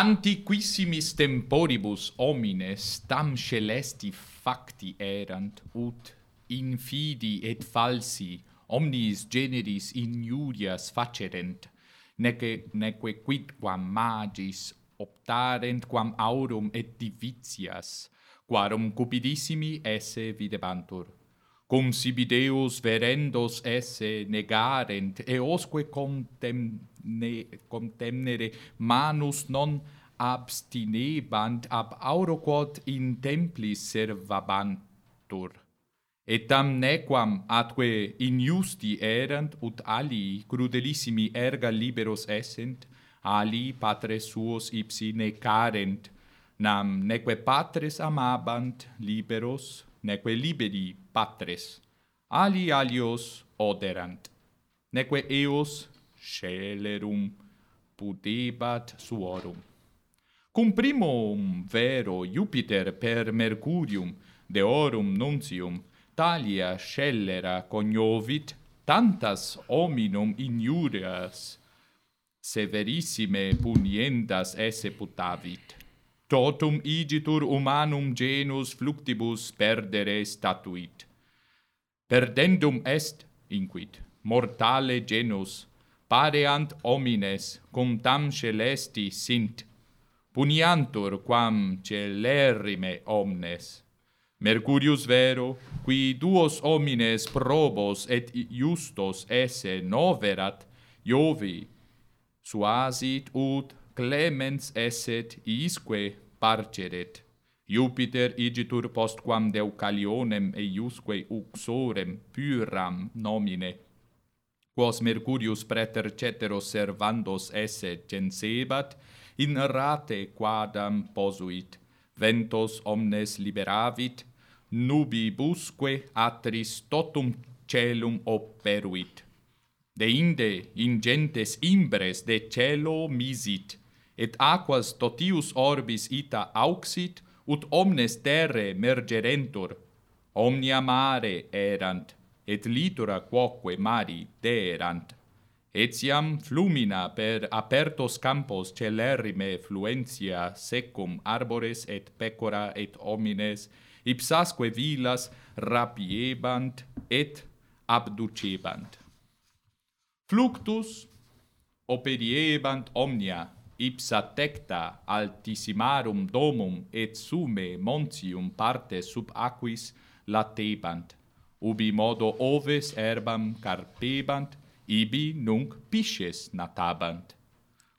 Antiquissimis temporibus homines tam celesti facti erant ut infidi et falsi omnis generis injurias facerent neque neque quidquam magis optarent quam aurum et divitias quarum cupidissimi esse videbantur cum sibi Deus verendos esse negarent, eosque contemne, contemnere manus non abstinebant ab auroquot in templis servabantur. Et tam nequam atque injusti erant ut ali crudelissimi erga liberos essent, ali patres suos ipsi necarent, nam neque patres amabant liberos, neque liberi patres, ali alios oderant, neque eos scelerum putibat suorum. Cum primum vero Jupiter per Mercurium deorum nuncium talia scellera cognovit, tantas hominum injurias severissime puniendas esse putavit totum igitur humanum genus fluctibus perdere statuit. Perdendum est, inquit, mortale genus, pareant homines, cum tam celesti sint, puniantur quam celerrime omnes. Mercurius vero, qui duos homines probos et justos esse noverat, Jovi, suasit ut clemens esset iisque parceret. Jupiter igitur postquam deucalionem eiusque uxorem pyram nomine. Quos Mercurius preter ceteros servandos esse censebat, in rate quadam posuit. Ventos omnes liberavit, nubibusque atris totum celum operuit. Deinde ingentes imbres de celo misit, et aquas totius orbis ita auxit, ut omnes terre mergerentur, omnia mare erant, et litora quoque mari deerant. Etiam flumina per apertos campos celerrime fluentia secum arbores et pecora et homines, ipsasque vilas rapiebant et abducebant. Fluctus operiebant omnia ipsa tecta altissimarum domum et sume montium parte sub aquis latebant, ubi modo oves herbam carpebant, ibi nunc pisces natabant.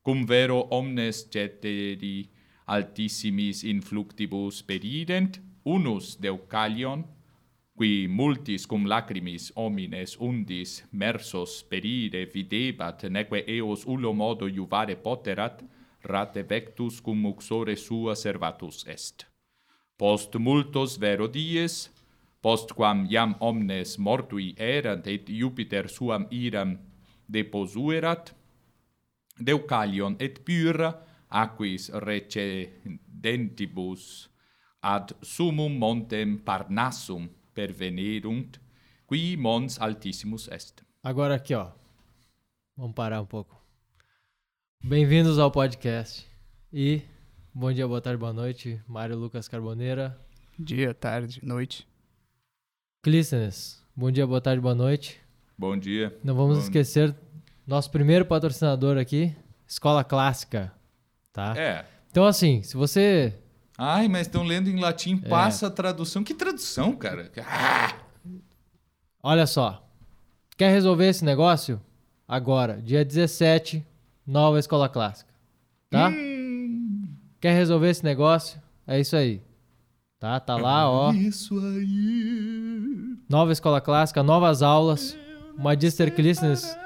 Cum vero omnes ceteri altissimis influctibus perident, unus deucalion qui multis cum lacrimis homines undis mersos perire videbat, neque eos ullo modo juvare poterat, rate vectus cum uxore sua servatus est. Post multos vero dies, post quam iam omnes mortui erant et Jupiter suam iram deposuerat, Deucalion et Pyrrha, aquis recedentibus ad sumum montem Parnassum pervenerunt, qui mons altissimus est. Agora aqui, ó. Vamos parar um pouco. Bem-vindos ao podcast. E bom dia, boa tarde, boa noite. Mário Lucas Carboneira. Dia, tarde, noite. Clístenes, bom dia, boa tarde, boa noite. Bom dia. Não vamos Bom- esquecer nosso primeiro patrocinador aqui, Escola Clássica, tá? É. Então assim, se você Ai, mas estão lendo em latim, passa a tradução. Que tradução, cara? Ah! Olha só. Quer resolver esse negócio? Agora, dia 17, nova escola clássica. Tá? Hum, Quer resolver esse negócio? É isso aí. Tá? Tá lá, ó. Isso aí. Nova escola clássica, novas aulas. Magister Clístenes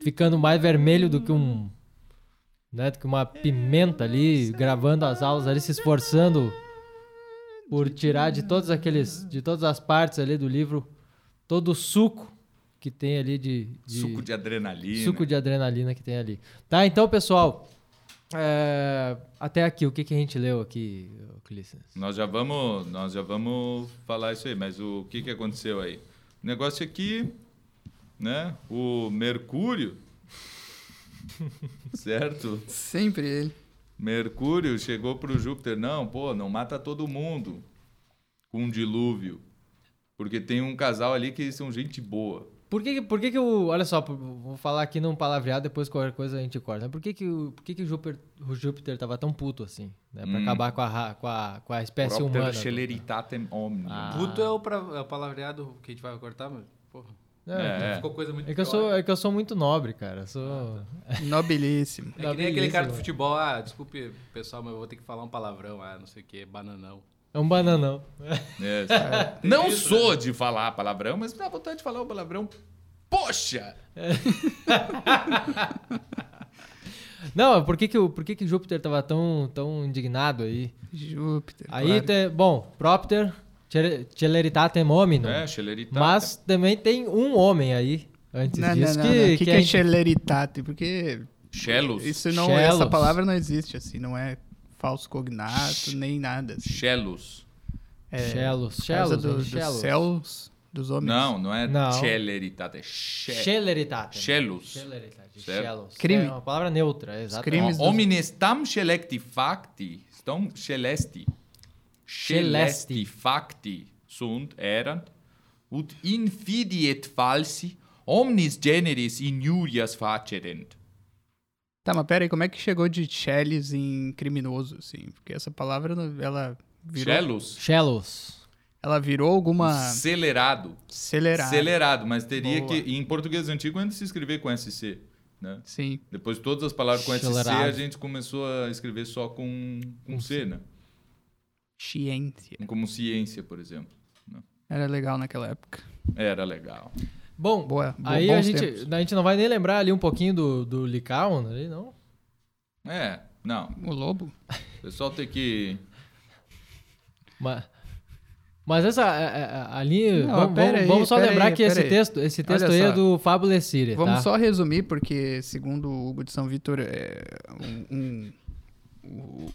ficando mais vermelho do que um. Né, do que uma pimenta ali, gravando as aulas ali, se esforçando por tirar de todos aqueles. de todas as partes ali do livro todo o suco que tem ali de. de Suco de adrenalina. suco de adrenalina que tem ali. Tá, então, pessoal. é, até aqui, o que, que a gente leu aqui, Clístenes? Nós já vamos, nós já vamos falar isso aí, mas o que que aconteceu aí? O negócio aqui, né? O Mercúrio, certo? Sempre ele. Mercúrio chegou pro Júpiter, não, pô, não mata todo mundo com um dilúvio. Porque tem um casal ali que são gente boa. Por que, por que que o... Olha só, vou falar aqui num palavreado, depois qualquer coisa a gente corta. né? Por que que o, por que que o Júpiter, o Júpiter tava tão puto assim? Né? Pra Hum. acabar com a, com a, com a espécie Propter humana. celeritatem omnium. Ah. Puto é o, pra, é o palavreado que a gente vai cortar, mas, porra, É, É. ficou coisa muito é que eu pior. sou, é que eu sou muito nobre, cara. Sou... Nobilíssimo. É que nem aquele cara do futebol, ah, desculpe, pessoal, mas eu vou ter que falar um palavrão, ah, não sei o que, bananão. É um bananão. É. Não sou de falar palavrão, mas dá vontade de falar o palavrão. Poxa! Não, por que que o, por que que Júpiter tava tão, tão indignado aí? Júpiter. Aí, claro. tem, bom, Propter cele- celeritatem hominum. É, celeritatem. Mas também tem um homem aí, antes Não, disso, não, que, não. O que, que que é é celeritate? Porque Shellos. isso não, Shellos. essa palavra não existe, assim, não é falso cognato, nem nada. Assim. Shellos. É, causa Shellos, do- hein? dos céus dos homens. Não, não é Não. celeritate, é. Celeritatem, Certo. Shellos. Crime. É uma palavra neutra, dos- Homines tam selecti facti, stom celesti. Celesti. Celesti facti sunt erant, ut infidiet falsi, omnis generis injurias facerent. Tá, mas pera aí, como é que chegou de Shellis em criminoso, assim? Porque essa palavra, ela virou... Shellos. Shellos. Ela virou alguma... Acelerado. Acelerada. Acelerado, mas teria Boa. que, em português antigo, antes se escrever com SC, né? Sim. Depois todas as palavras com SC, Acelerado. a gente começou a escrever só com, com C, né? Ciência. Como ciência, por exemplo. né? Era legal naquela época. Era legal. Bom, Boa, bo- aí a gente, tempos. a gente não vai nem lembrar ali um pouquinho do, do Lycaon ali, não? É, não. O lobo? O pessoal tem que. Mas, mas essa é, é, ali, Não, vamos, pera vamos- aí, vamos só pera lembrar aí, que esse aí. texto, esse texto Olha aí é do Fábula Síria, Vamos tá? só resumir, porque segundo o Hugo de São Vitor, é um, um- o-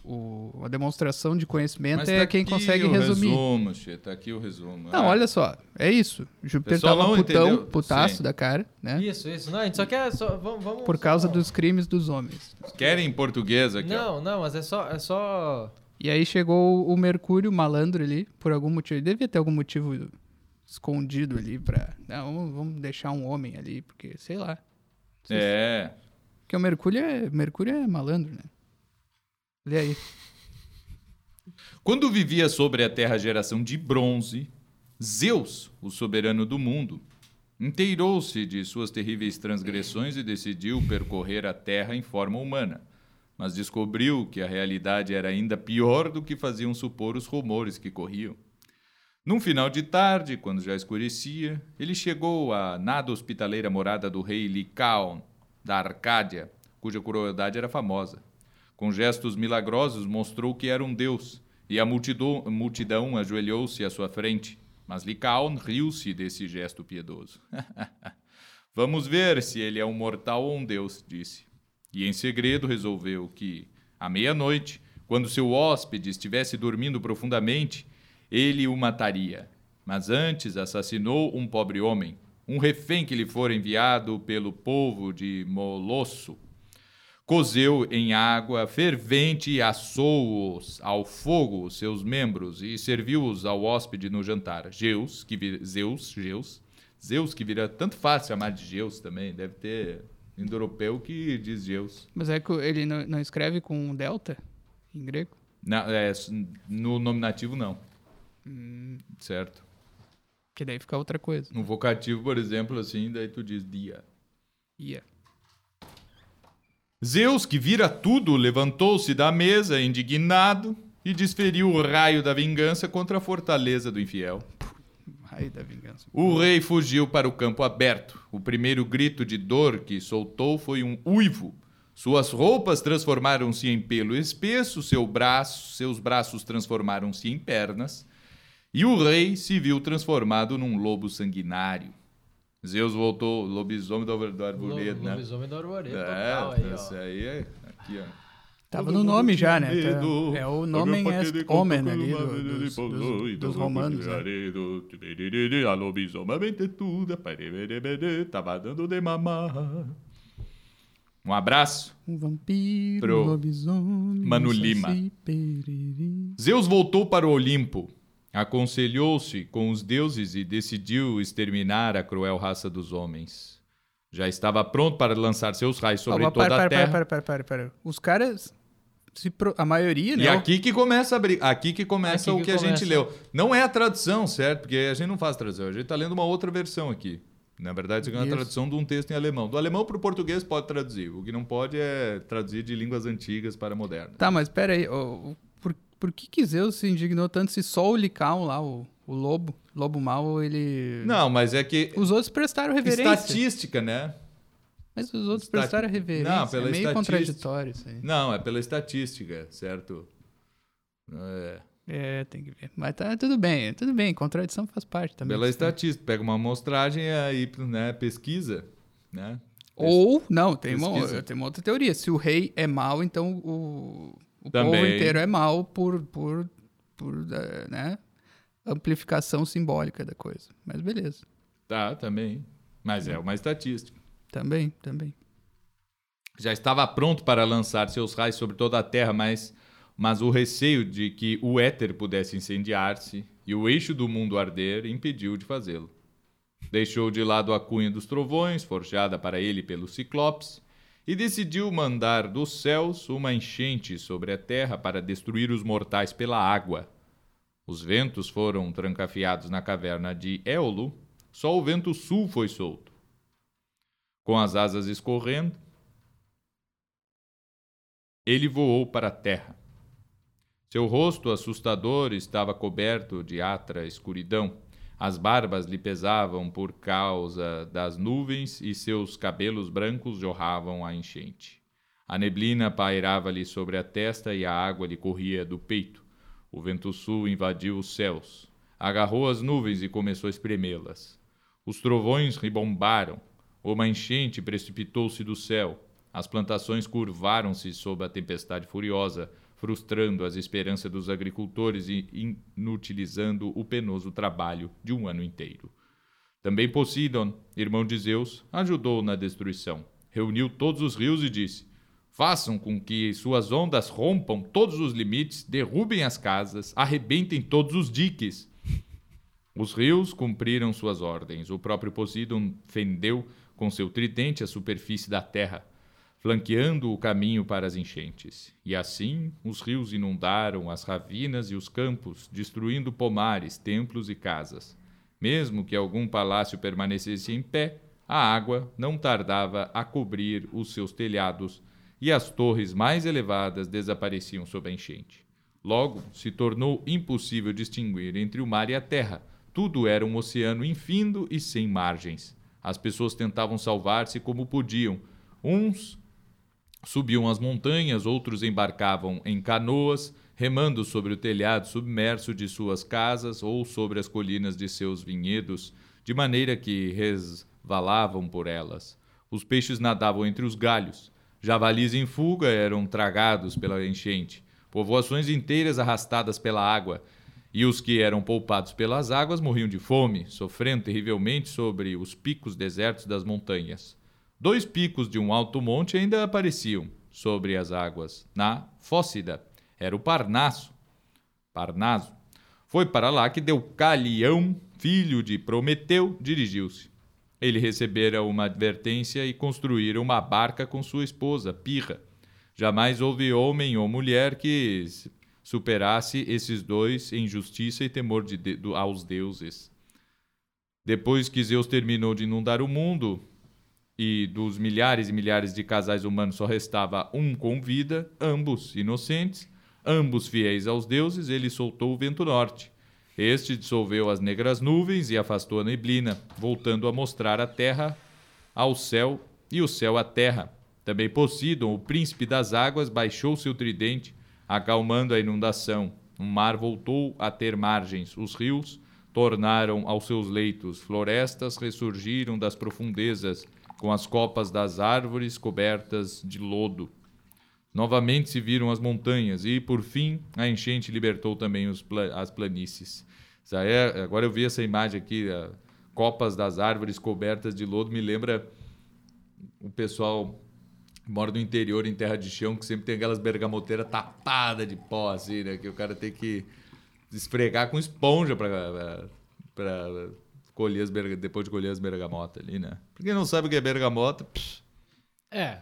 o- a demonstração de conhecimento Mas é tá quem aqui consegue o resumir. resumo, Che, tá aqui o resumo. Não, Ah, olha só, é isso. Júpiter Pessoal tava não putão, entendeu. putaço Sim. da cara, né? Isso, isso. Não, a gente só quer. Só, vamos, vamos Por causa só- dos crimes dos homens. Querem em português aqui, ó. Não, não, mas é só. É só... E aí chegou o Mercúrio malandro ali, por algum motivo. Ele devia ter algum motivo escondido ali pra. Não, vamos- vamos deixar um homem ali, porque, sei lá. É. Porque o Mercúrio é, Mercúrio é malandro, né? Lê aí. Quando vivia sobre a terra geração de bronze, Zeus, o soberano do mundo, inteirou-se de suas terríveis transgressões e decidiu percorrer a terra em forma humana. Mas descobriu que a realidade era ainda pior do que faziam supor os rumores que corriam. Num final de tarde, quando já escurecia, ele chegou à nada hospitaleira morada do rei Licaon, da Arcádia, cuja crueldade era famosa. Com gestos milagrosos mostrou que era um deus, e a multidão, multidão ajoelhou-se à sua frente. Mas Licaon riu-se desse gesto piedoso. Vamos ver se ele é um mortal ou um deus, disse. E em segredo resolveu que, à meia-noite, quando seu hóspede estivesse dormindo profundamente, ele o mataria. Mas antes assassinou um pobre homem, um refém que lhe fora enviado pelo povo de Molosso. Cozeu em água fervente e assou-os ao fogo seus membros e serviu-os ao hóspede no jantar. Zeus, que vira, Zeus, Zeus, Zeus que vira tanto fácil chamar de Zeus também, deve ter indo-europeu que diz Zeus. Mas é que ele não, não escreve com delta em grego? Na- é, no nominativo não, certo? Que daí fica outra coisa. No vocativo, por exemplo, assim, daí tu diz dia. Yeah. Zeus, que vira tudo, levantou-se da mesa, indignado, e desferiu o raio da vingança contra a fortaleza do infiel. Raio da vingança. O rei fugiu para o campo aberto. O primeiro grito de dor que soltou foi um uivo. Suas roupas transformaram-se em pelo espesso, seu braço, seus braços transformaram-se em pernas, e o rei se viu transformado num lobo sanguinário. Zeus voltou, lobisomem do, do arvoredo, né? Lobisomem do arvoredo, total aí, É, esse ó. aí é aqui, ó. Tava no nome já, né? medo. Tá- É o nome est homem ali do- dos, dos, dos do romanos. né? A tudo, tava dando de mamar. Um abraço Um vampiro, Pro um lobisomem. Mano Lima. Zeus voltou para o Olimpo, aconselhou-se com os deuses e decidiu exterminar a cruel raça dos homens. Já estava pronto para lançar seus raios sobre Ó, toda para, a para, terra. para, para, para, para. Os caras, se pro- a maioria, né? E aqui que começa a briga. Aqui que começa Aqui o que que a gente começa. leu. Não é a tradução, certo? Porque a gente não faz tradução. A gente está lendo uma outra versão aqui. Na verdade, isso é uma tradução de um texto em alemão. Do alemão para o português pode traduzir. O que não pode é traduzir de línguas antigas para modernas. Tá, mas pera aí. ó, por, que que Zeus se indignou tanto se só o Licão lá, o, o lobo, lobo mau, ele... Não, mas é que Os outros prestaram reverência. estatística, né? Mas os outros Esta- prestaram reverência. Não, pela é meio contraditório isso aí. Não, é pela estatística, certo? É, É, tem que ver. Mas tá tudo bem, tudo bem. Contradição faz parte também. pela estatística. Pega uma amostragem e aí, né, pesquisa, né? Ou, não, tem uma, tem uma outra teoria. Se o rei é mau, então o, o povo Também. inteiro é mau por, por, por eh, né, amplificação simbólica da coisa. Mas beleza. Tá, também. Mas é uma estatística. Também, também. Já estava pronto para lançar seus raios sobre toda a terra, mas, mas o receio de que o éter pudesse incendiar-se e o eixo do mundo arder impediu de fazê-lo. Deixou de lado a cunha dos trovões, forjada para ele pelos ciclopes, e decidiu mandar dos céus uma enchente sobre a terra para destruir os mortais pela água. Os ventos foram trancafiados na caverna de Éolo, só o vento sul foi solto. Com as asas escorrendo, ele voou para a terra. Seu rosto assustador estava coberto de atra escuridão. As barbas lhe pesavam por causa das nuvens e seus cabelos brancos jorravam a enchente. A neblina pairava-lhe sobre a testa e a água lhe corria do peito. O vento sul invadiu os céus. Agarrou as nuvens e começou a espremê-las. Os trovões ribombaram. Uma enchente precipitou-se do céu. As plantações curvaram-se sob a tempestade furiosa, frustrando as esperanças dos agricultores e inutilizando o penoso trabalho de um ano inteiro. Também Poseidon, irmão de Zeus, ajudou na destruição. Reuniu todos os rios e disse: Façam com que suas ondas rompam todos os limites, derrubem as casas, arrebentem todos os diques. Os rios cumpriram suas ordens. O próprio Poseidon fendeu com seu tridente a superfície da terra, flanqueando o caminho para as enchentes. E assim os rios inundaram as ravinas e os campos, destruindo pomares, templos e casas. Mesmo que algum palácio permanecesse em pé, a água não tardava a cobrir os seus telhados e as torres mais elevadas desapareciam sob a enchente. Logo, se tornou impossível distinguir entre o mar e a terra. Tudo era um oceano infindo e sem margens. As pessoas tentavam salvar-se como podiam. Uns subiam as montanhas, outros embarcavam em canoas, remando sobre o telhado submerso de suas casas ou sobre as colinas de seus vinhedos, de maneira que resvalavam por elas. Os peixes nadavam entre os galhos. Javalis em fuga eram tragados pela enchente. Povoações inteiras arrastadas pela água. E os que eram poupados pelas águas morriam de fome, sofrendo terrivelmente sobre os picos desertos das montanhas. Dois picos de um alto monte ainda apareciam sobre as águas. Na Fócida era o Parnaso. Parnaso. Foi para lá que Deucalião, filho de Prometeu, dirigiu-se. Ele recebera uma advertência e construíra uma barca com sua esposa, Pirra. Jamais houve homem ou mulher que superasse esses dois em justiça e temor de, de, aos deuses. Depois que Zeus terminou de inundar o mundo e dos milhares e milhares de casais humanos só restava um com vida, ambos inocentes, ambos fiéis aos deuses, ele soltou o vento norte. Este dissolveu as negras nuvens e afastou a neblina, voltando a mostrar a terra ao céu e o céu à terra. Também Poseidon, o príncipe das águas, baixou seu tridente, acalmando a inundação. O mar voltou a ter margens, os rios tornaram aos seus leitos, florestas ressurgiram das profundezas, com as copas das árvores cobertas de lodo. Novamente se viram as montanhas e, por fim, a enchente libertou também pla as planícies. É, agora eu vi essa imagem aqui, a, copas das árvores cobertas de lodo, me lembra o pessoal mora no interior, em terra de chão, que sempre tem aquelas bergamoteiras tapadas de pó, assim, né? Que o cara tem que esfregar com esponja pra colher as berga, depois de colher as bergamotas ali, né? Pra quem não sabe o que é bergamota, psh, É,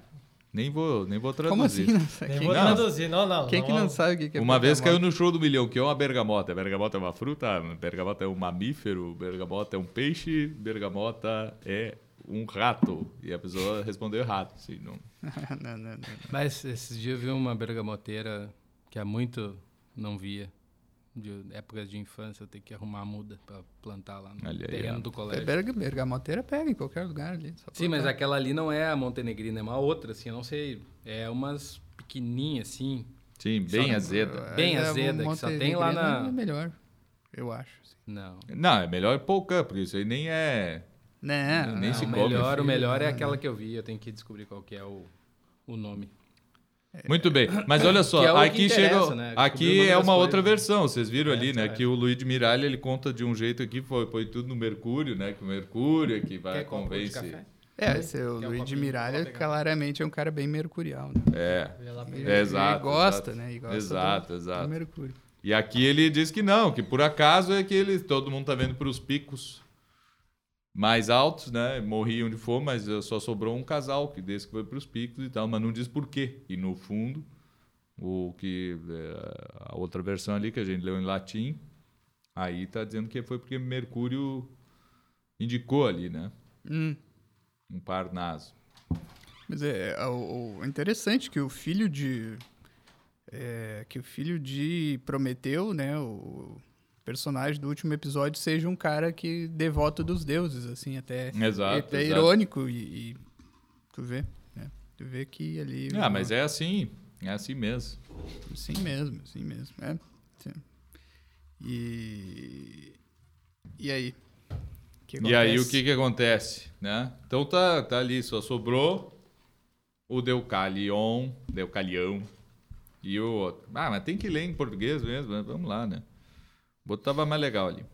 nem vou, nem vou traduzir. Como assim? Não nem Quem, vou Não. traduzir. Não, não. quem que não sabe o que é Uma vez caiu bergamota? no show do milhão, que é uma bergamota. Bergamota é uma fruta, bergamota é um mamífero, bergamota é um peixe, bergamota é um rato. E a pessoa respondeu errado. Assim, não... não, não, não. Mas esses dias eu vi uma bergamoteira que há muito não via. De épocas de infância, eu tenho que arrumar a muda pra plantar lá no Olha aí, terreno ó. do É colégio. berga, bergamoteira pega em qualquer lugar ali. só Sim, mas aquela ali não é a montenegrina, é uma outra, assim, eu não sei. É umas pequenininhas, assim. Sim, bem Só- azeda. bem É, azeda, que só tem lá na- É melhor, eu acho. assim. Não. Não, é melhor pouca, porque isso aí nem é. Não, Nem não, se o come, melhor, o melhor é aquela que eu vi, eu tenho que descobrir qual que é o, o nome. Muito bem, mas olha só, é o aqui chega. né? O Aqui é uma coisas. outra versão, vocês viram ali, Essa né? é. Que o Luiz de Miralha ele conta de um jeito aqui, foi, foi tudo no Mercúrio, né? Que o Mercúrio é que vai Quer copo de convence. café? É, esse, o Quer um Luiz de? Miralha claramente é um cara bem mercurial, né? É, pra- Ele, É, exato, ele gosta, exato. né? E gosta Exato, do, exato. do Mercúrio. E aqui ele diz que não, que por acaso é que ele, todo mundo tá vendo para os picos mais altos, né? Morriam de fome, mas só sobrou um casal que desse que foi para os picos e tal, mas não diz por quê. E no fundo, o que eh, a outra versão ali que a gente leu em latim, aí tá dizendo que foi porque Mercúrio indicou ali, né? Hum. Um Parnaso. Mas é, é o, o interessante que o filho de é, que o filho de Prometeu, né, o personagem do último episódio seja um cara que devoto dos deuses, assim, até Exato. até exato. irônico e, e tu vê, né? Tu vê que ali Ah, mas é assim, é assim mesmo. Sim mesmo, sim mesmo. É. E. E aí? E aí o que que acontece, né? Então tá, tá ali, só sobrou o Deucalion, Deucalião e o outro. Ah, mas tem que ler em português mesmo, né? vamos lá, né? Botava mais legal ali.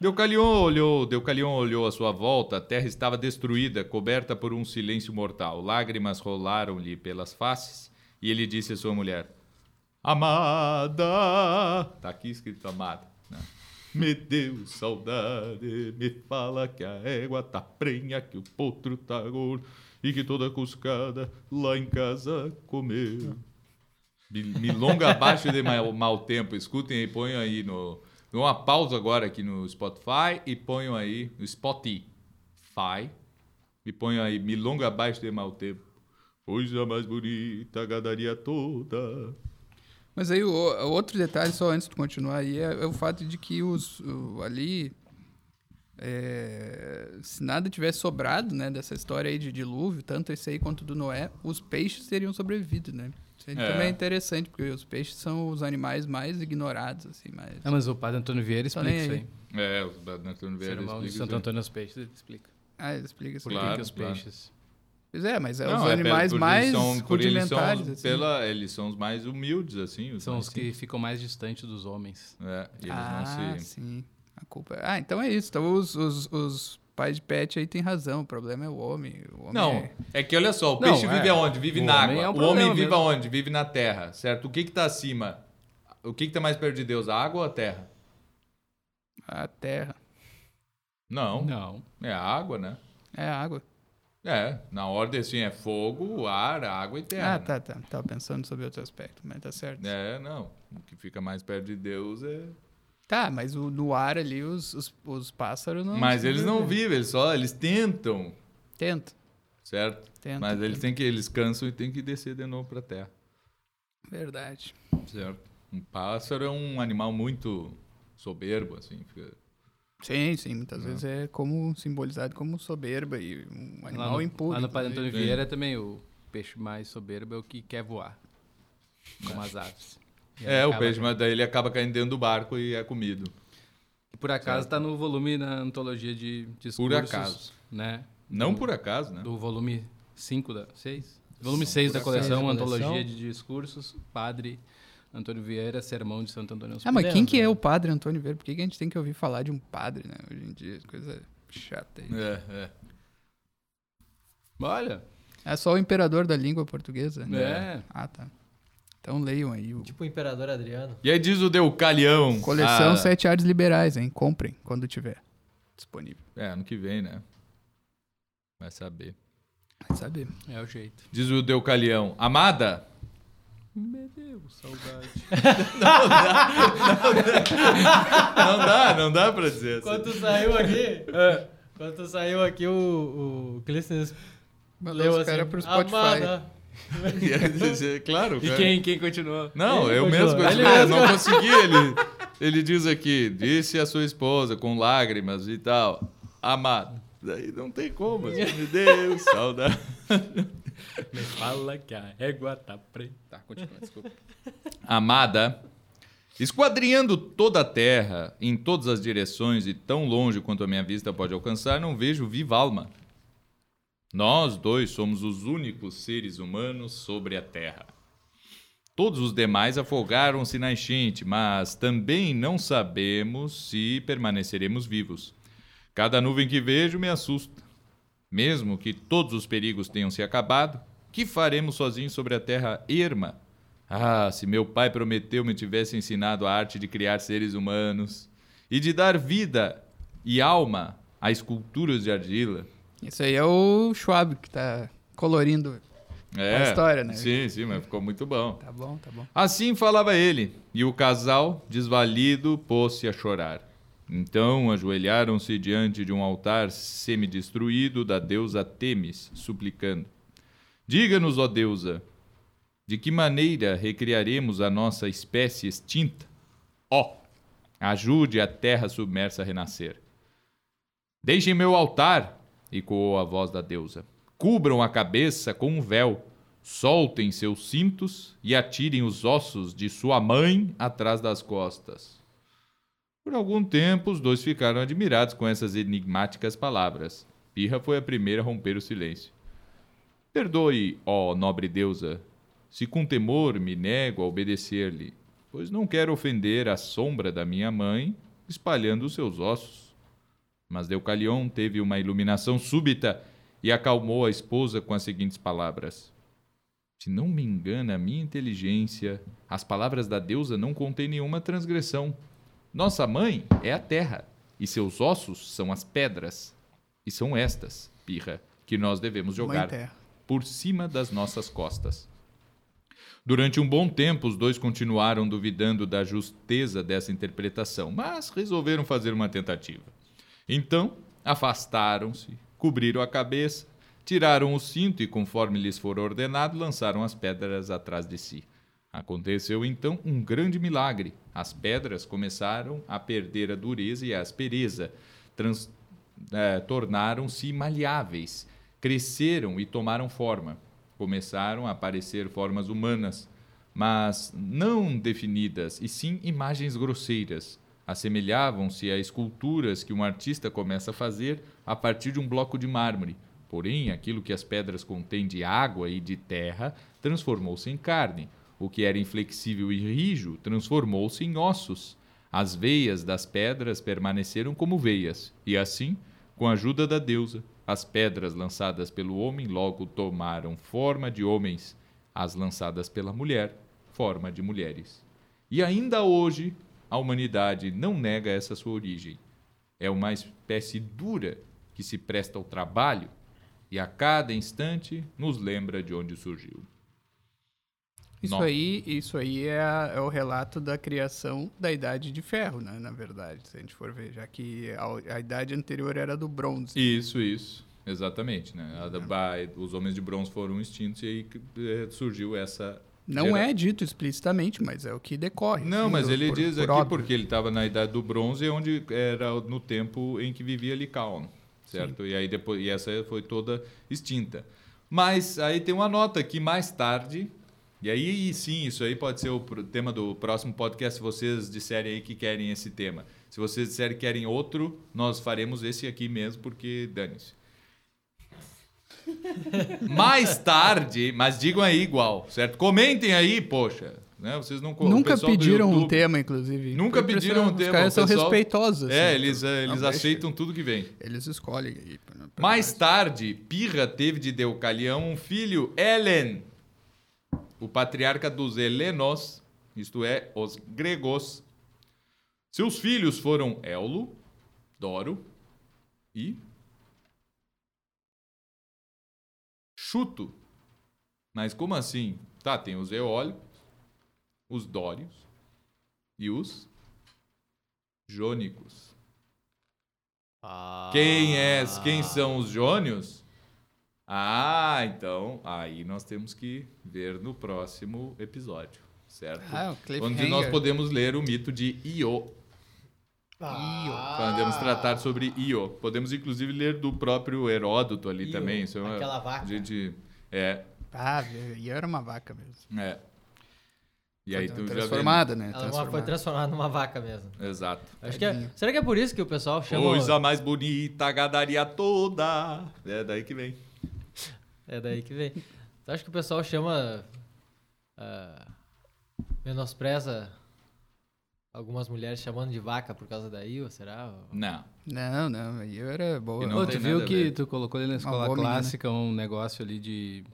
Deucalion olhou, Deucalion olhou à sua volta, a terra estava destruída, coberta por um silêncio mortal. Lágrimas rolaram-lhe pelas faces e ele disse à sua mulher: Amada! Tá aqui escrito amada. Né? Me deu saudade, me fala que a égua tá prenha, que o potro tá gordo e que toda cuscada lá em casa comeu. Mi- Milonga abaixo de mau, mau tempo. Escutem aí, ponham aí no. Dou uma pausa agora aqui no Spotify e ponham aí no Spotify. E ponham aí Milonga abaixo de mau tempo. Coisa mais bonita, gadaria toda. Mas aí o, o outro detalhe, só antes de continuar aí, é, é o fato de que os o- ali. é, se nada tivesse sobrado, né, dessa história aí de dilúvio, tanto esse aí quanto do Noé, os peixes teriam sobrevivido, né? Isso aí É. também é interessante, porque os peixes são os animais mais ignorados, assim, mais... Ah, mas o padre Antônio Vieira Tá explica isso aí. aí. É, o Antônio Vieira Sermão de explica Santo isso aí. Antônio aos Peixes, ele explica. Ah, ele explica isso Por aí. que Claro, que os claro. peixes... Pois é, mas é Não, os é animais mais eles são- porque eles são rudimentares, os- assim. pela, eles são os mais humildes, assim. São mais os que ficam mais distantes dos homens. É, e eles ah, não se... sim. A culpa. Ah, então é isso. Então os, os, os pais de pet aí têm razão. O problema é o homem. O homem Não, é- é que olha só, o Não, peixe é. vive aonde? Vive O na homem água. é um o homem vive mesmo. aonde? Vive na terra, certo? O que que tá acima? O que que tá mais perto de Deus, a água ou a terra? a terra. Não, Não. é a água, né? É a água. É, na ordem assim é fogo, ar, água e terra. ah, né? tá, tá. Tava pensando sobre outro aspecto, mas tá certo. É, não. O que fica mais perto de Deus é. Tá, mas o, no ar ali os, os, os pássaros não. Mas eles não vivem, eles só eles tentam, Tenta, certo? tenta. Mas eles têm que eles cansam e têm que descer de novo para a terra, Verdade. certo? Um pássaro é um animal muito soberbo, assim, fica- Sim, sim. Muitas vezes é como simbolizado como soberba e um Lá animal no, impuro. lá no Padre. Antônio Vieira também o peixe mais soberbo é o que quer voar. Como as aves. É, o peixe, mas daí ele acaba caindo dentro do barco e é comido. E por acaso está no volume na antologia de discursos. acaso. Né? Não do, por acaso, né? Do volume 5 da 6? Volume Não 6 por da coleção. Antologia Coleção. de Discursos, Padre Antônio Vieira, Sermão de Santo Antônio Ah, mas quem que é o padre Antônio Vieira? Por que, que a gente tem que ouvir falar de um padre, né? Hoje em dia, coisa chata aí. É, é. Olha, É só o imperador da língua portuguesa? É. Ah, tá. Então leiam aí. O... Tipo o Imperador Adriano. E aí diz o Deucalião. Coleção ah, Sete Artes Liberais, hein? Comprem quando tiver disponível. É, ano que vem, né? Vai saber. Vai saber. É o jeito. Diz o Deucalião. Amada, Meu Deus, saudade. não dá, não dá pra dizer assim. Quando tu saiu aqui, quando tu saiu aqui, o, o Clístenes Mandou leu os assim, caras pro Spotify. Amada. Claro, E quem, quem continuou? Não, Ele eu continua. mesmo continuei, mesmo. não consegui. Ele, ele diz aqui, disse a sua esposa com lágrimas e tal, amado. Daí não tem como, assim, meu Deus, saudade. Me fala que a régua tá preta. Tá, continua, desculpa. Amada, esquadrinhando toda a terra, em todas as direções e tão longe quanto a minha vista pode alcançar, não vejo viva alma. Nós dois somos os únicos seres humanos sobre a terra. Todos os demais afogaram-se na enchente, mas também não sabemos se permaneceremos vivos. Cada nuvem que vejo me assusta. Mesmo que todos os perigos tenham se acabado, que faremos sozinhos sobre a terra erma? Ah, se meu pai prometeu me tivesse ensinado a arte de criar seres humanos e de dar vida e alma a esculturas de argila. Isso aí é o Schwab que tá colorindo. É, A história, né? Sim, sim, mas ficou muito bom. Tá bom, tá bom. Assim falava ele, e o casal, desvalido, pôs-se a chorar. Então ajoelharam-se diante de um altar semidestruído da deusa Temis, suplicando: Diga-nos, ó deusa, de que maneira recriaremos a nossa espécie extinta? Ó, ajude a terra submersa a renascer. Deixem meu altar, ecoou a voz da deusa. Cubram a cabeça com um véu, soltem seus cintos e atirem os ossos de sua mãe atrás das costas. Por algum tempo, os dois ficaram admirados com essas enigmáticas palavras. Pirra foi a primeira a romper o silêncio. Perdoe, ó nobre deusa, se com temor me nego a obedecer-lhe, pois não quero ofender a sombra da minha mãe espalhando os seus ossos. Mas Deucalion teve uma iluminação súbita e acalmou a esposa com as seguintes palavras: Se não me engana a minha inteligência, as palavras da deusa não contêm nenhuma transgressão. Nossa mãe é a terra, e seus ossos são as pedras. E são estas, pirra, que nós devemos jogar por cima das nossas costas. Durante um bom tempo, os dois continuaram duvidando da justeza dessa interpretação, mas resolveram fazer uma tentativa. Então, afastaram-se, cobriram a cabeça, tiraram o cinto e, conforme lhes for ordenado, lançaram as pedras atrás de si. Aconteceu então um grande milagre. As pedras começaram a perder a dureza e a aspereza, trans- eh, tornaram-se maleáveis, cresceram e tomaram forma. Começaram a aparecer formas humanas, mas não definidas, e sim imagens grosseiras. Assemelhavam-se a esculturas que um artista começa a fazer a partir de um bloco de mármore. Porém, aquilo que as pedras contêm de água e de terra transformou-se em carne. O que era inflexível e rijo transformou-se em ossos. As veias das pedras permaneceram como veias, e assim, com a ajuda da deusa, as pedras lançadas pelo homem logo tomaram forma de homens, as lançadas pela mulher, forma de mulheres. E ainda hoje, a humanidade não nega essa sua origem. É uma espécie dura que se presta ao trabalho e a cada instante nos lembra de onde surgiu. Isso aí, isso aí é, a- é o relato da criação da Idade de Ferro, né? Na verdade, se a gente for ver, já que a, a idade anterior era do bronze. Isso, isso. Exatamente, né? A ba- os homens de bronze foram extintos e aí eh, surgiu essa. Não é dito explicitamente, mas é o que decorre. Não, assim, mas ele por- diz por aqui óbvio. porque ele estava na idade do bronze, onde era no tempo em que vivia Licaon, certo? E aí depois e essa foi toda extinta. Mas aí tem uma nota que mais tarde, e aí sim, isso aí pode ser o tema do próximo podcast, se vocês disserem aí que querem esse tema. Se vocês disserem que querem outro, nós faremos esse aqui mesmo, porque dane-se. Mais tarde, mas digam aí igual, certo? Comentem aí, poxa. né? Vocês não Nunca pediram um YouTube- tema, inclusive. Nunca pediram um tema, Os caras são pessoal- respeitosos. É, assim, eles, eh, eles Não, aceitam tudo que vem. deixa. Eles escolhem. aí pra- pra Mais nós. tarde, Pirra teve de Deucalião um filho, Helen, o patriarca dos helenos, isto é, os gregos. Seus filhos foram Eulo, Doro e Chuto. Mas como assim? Tá, tem os eólicos, os dórios e os jônicos. Quem é, quem são os jônios? Ah, então aí nós temos que ver no próximo episódio, certo? Ah, o Onde nós podemos ler o mito de Io. Podemos tratar sobre Io. Podemos inclusive ler do próprio Heródoto ali Io, também. Isso é uma- aquela vaca. A gente é, Ah, e eu era uma vaca mesmo. é. E aí tu transformada, né? Ela foi Transformada. numa vaca mesmo. Exato. Acho que é- será que é por isso que o pessoal chama. Coisa mais bonita, a gadaria toda. É daí que vem. É daí que vem. Tu acha que o pessoal chama. ah, menospreza algumas mulheres chamando de vaca por causa da Io, será? Não. Não, não, aí eu era boa. Não Ô, tu viu a que tu colocou ali na escola boa menina. clássica um negócio ali de.